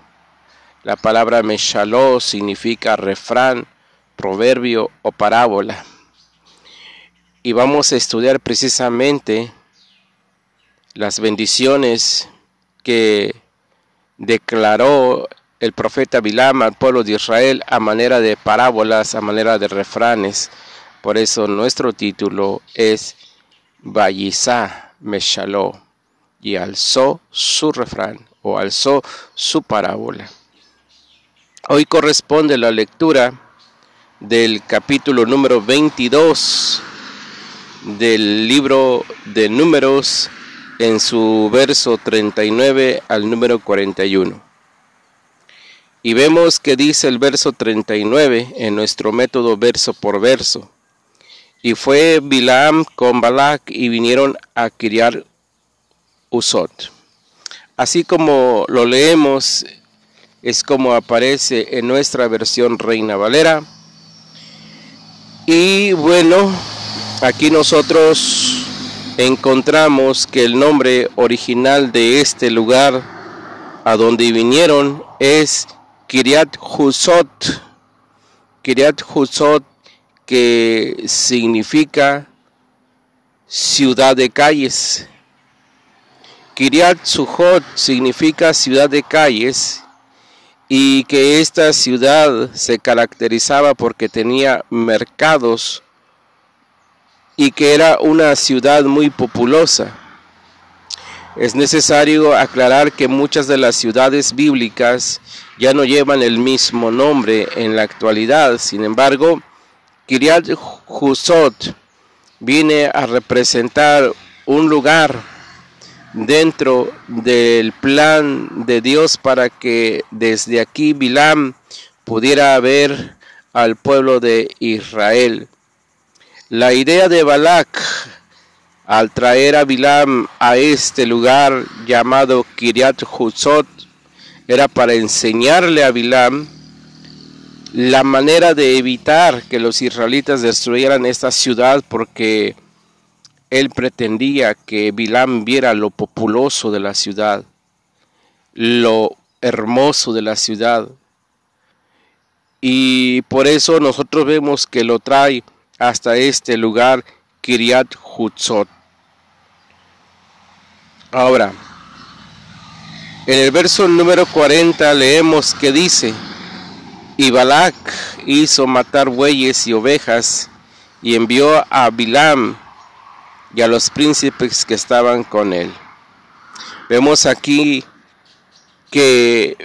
La palabra Meshaló significa refrán, proverbio o parábola. Y vamos a estudiar precisamente las bendiciones que declaró el profeta Bilam al pueblo de Israel a manera de parábolas, a manera de refranes. Por eso nuestro título es Bayizá Meshaló y alzó su refrán o alzó su parábola. Hoy corresponde la lectura del capítulo número 22 del libro de números en su verso 39 al número 41. Y vemos que dice el verso 39 en nuestro método verso por verso. Y fue Bilam con Balak y vinieron a criar Usot. Así como lo leemos, es como aparece en nuestra versión Reina Valera. Y bueno, aquí nosotros encontramos que el nombre original de este lugar a donde vinieron es Kiryat Husot. Kiryat Husot que significa ciudad de calles. Kiryat Suhot significa ciudad de calles y que esta ciudad se caracterizaba porque tenía mercados y que era una ciudad muy populosa. Es necesario aclarar que muchas de las ciudades bíblicas ya no llevan el mismo nombre en la actualidad. Sin embargo, Kiryat Husot viene a representar un lugar dentro del plan de Dios para que desde aquí Bilam pudiera ver al pueblo de Israel. La idea de Balak al traer a Bilam a este lugar llamado Kiryat Huzot era para enseñarle a Bilam la manera de evitar que los israelitas destruyeran esta ciudad porque él pretendía que Bilam viera lo populoso de la ciudad. lo hermoso de la ciudad. Y por eso nosotros vemos que lo trae hasta este lugar, Kiryat Hutzot. Ahora, en el verso número 40 leemos que dice, y Balak hizo matar bueyes y ovejas y envió a Bilam y a los príncipes que estaban con él. Vemos aquí que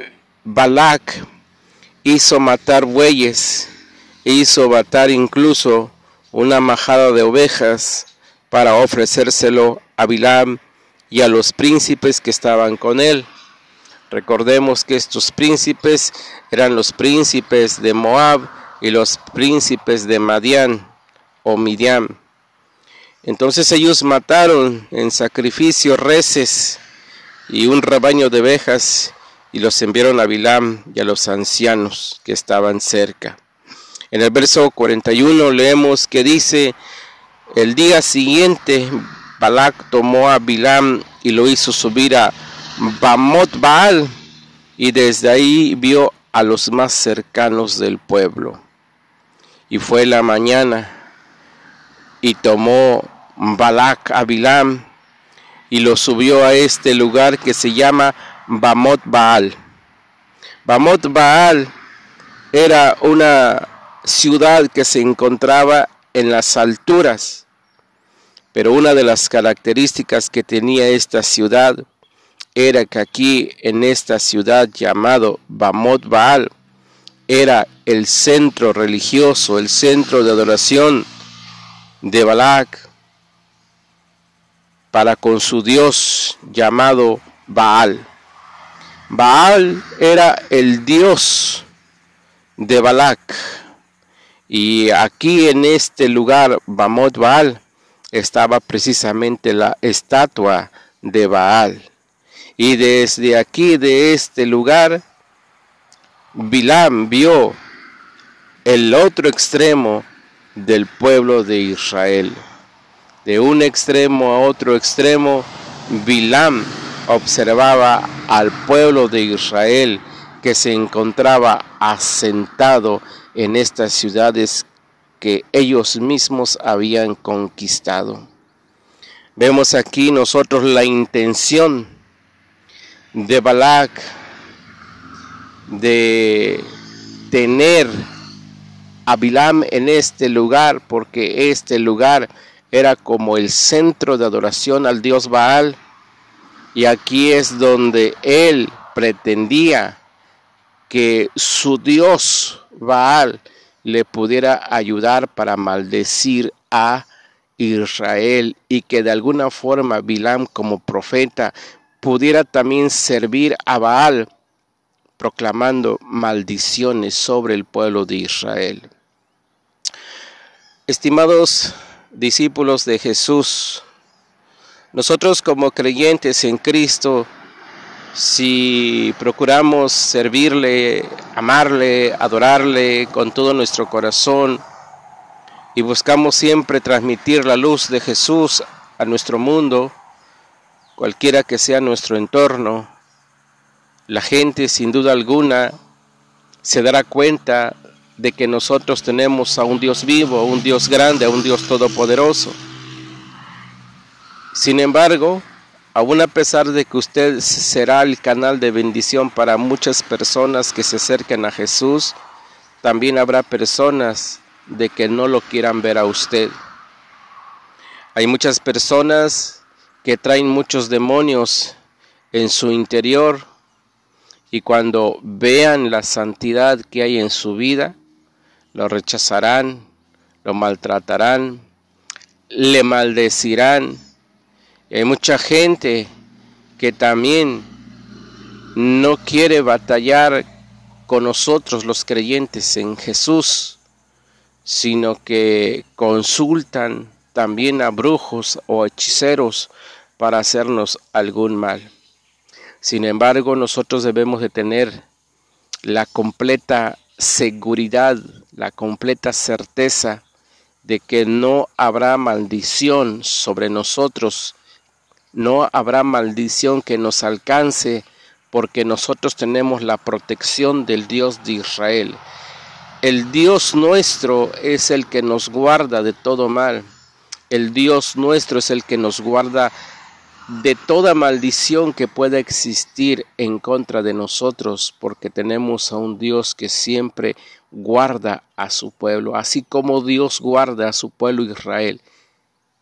Balak hizo matar bueyes, hizo matar incluso una majada de ovejas para ofrecérselo a Bilam y a los príncipes que estaban con él. Recordemos que estos príncipes eran los príncipes de Moab y los príncipes de Madián o Midian. Entonces ellos mataron en sacrificio reces y un rebaño de ovejas y los enviaron a Bilam y a los ancianos que estaban cerca. En el verso 41 leemos que dice, el día siguiente Balak tomó a Bilam y lo hizo subir a Bamot Baal y desde ahí vio a los más cercanos del pueblo. Y fue la mañana y tomó Balak a Bilam y lo subió a este lugar que se llama Bamot Baal. Bamot Baal era una ciudad que se encontraba en las alturas, pero una de las características que tenía esta ciudad era que aquí en esta ciudad llamado Bamot Baal era el centro religioso, el centro de adoración de Balak para con su dios llamado Baal. Baal era el dios de Balak. Y aquí en este lugar, Bamot Baal, estaba precisamente la estatua de Baal. Y desde aquí, de este lugar, Bilam vio el otro extremo del pueblo de Israel. De un extremo a otro extremo, Bilam observaba al pueblo de Israel que se encontraba asentado en estas ciudades que ellos mismos habían conquistado. Vemos aquí nosotros la intención de Balak de tener a Bilam en este lugar porque este lugar era como el centro de adoración al dios Baal y aquí es donde él pretendía que su Dios Baal le pudiera ayudar para maldecir a Israel y que de alguna forma Bilam como profeta pudiera también servir a Baal proclamando maldiciones sobre el pueblo de Israel. Estimados discípulos de Jesús, nosotros como creyentes en Cristo, si procuramos servirle, amarle, adorarle con todo nuestro corazón y buscamos siempre transmitir la luz de Jesús a nuestro mundo, cualquiera que sea nuestro entorno, la gente sin duda alguna se dará cuenta de que nosotros tenemos a un Dios vivo, a un Dios grande, a un Dios todopoderoso. Sin embargo, aún a pesar de que usted será el canal de bendición para muchas personas que se acerquen a Jesús, también habrá personas de que no lo quieran ver a usted. Hay muchas personas que traen muchos demonios en su interior y cuando vean la santidad que hay en su vida, lo rechazarán, lo maltratarán, le maldecirán hay mucha gente que también no quiere batallar con nosotros los creyentes en Jesús, sino que consultan también a brujos o hechiceros para hacernos algún mal. Sin embargo, nosotros debemos de tener la completa seguridad, la completa certeza de que no habrá maldición sobre nosotros no habrá maldición que nos alcance porque nosotros tenemos la protección del Dios de Israel. El Dios nuestro es el que nos guarda de todo mal. El Dios nuestro es el que nos guarda de toda maldición que pueda existir en contra de nosotros, porque tenemos a un Dios que siempre guarda a su pueblo, así como Dios guarda a su pueblo Israel.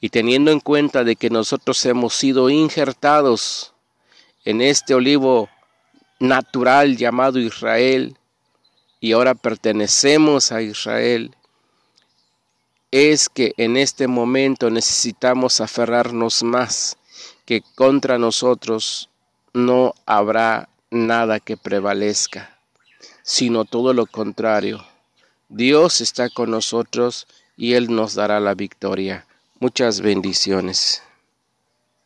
Y teniendo en cuenta de que nosotros hemos sido injertados en este olivo natural llamado Israel, y ahora pertenecemos a Israel, es que en este momento necesitamos aferrarnos más que contra nosotros no habrá nada que prevalezca, sino todo lo contrario. Dios está con nosotros y Él nos dará la victoria. Muchas bendiciones.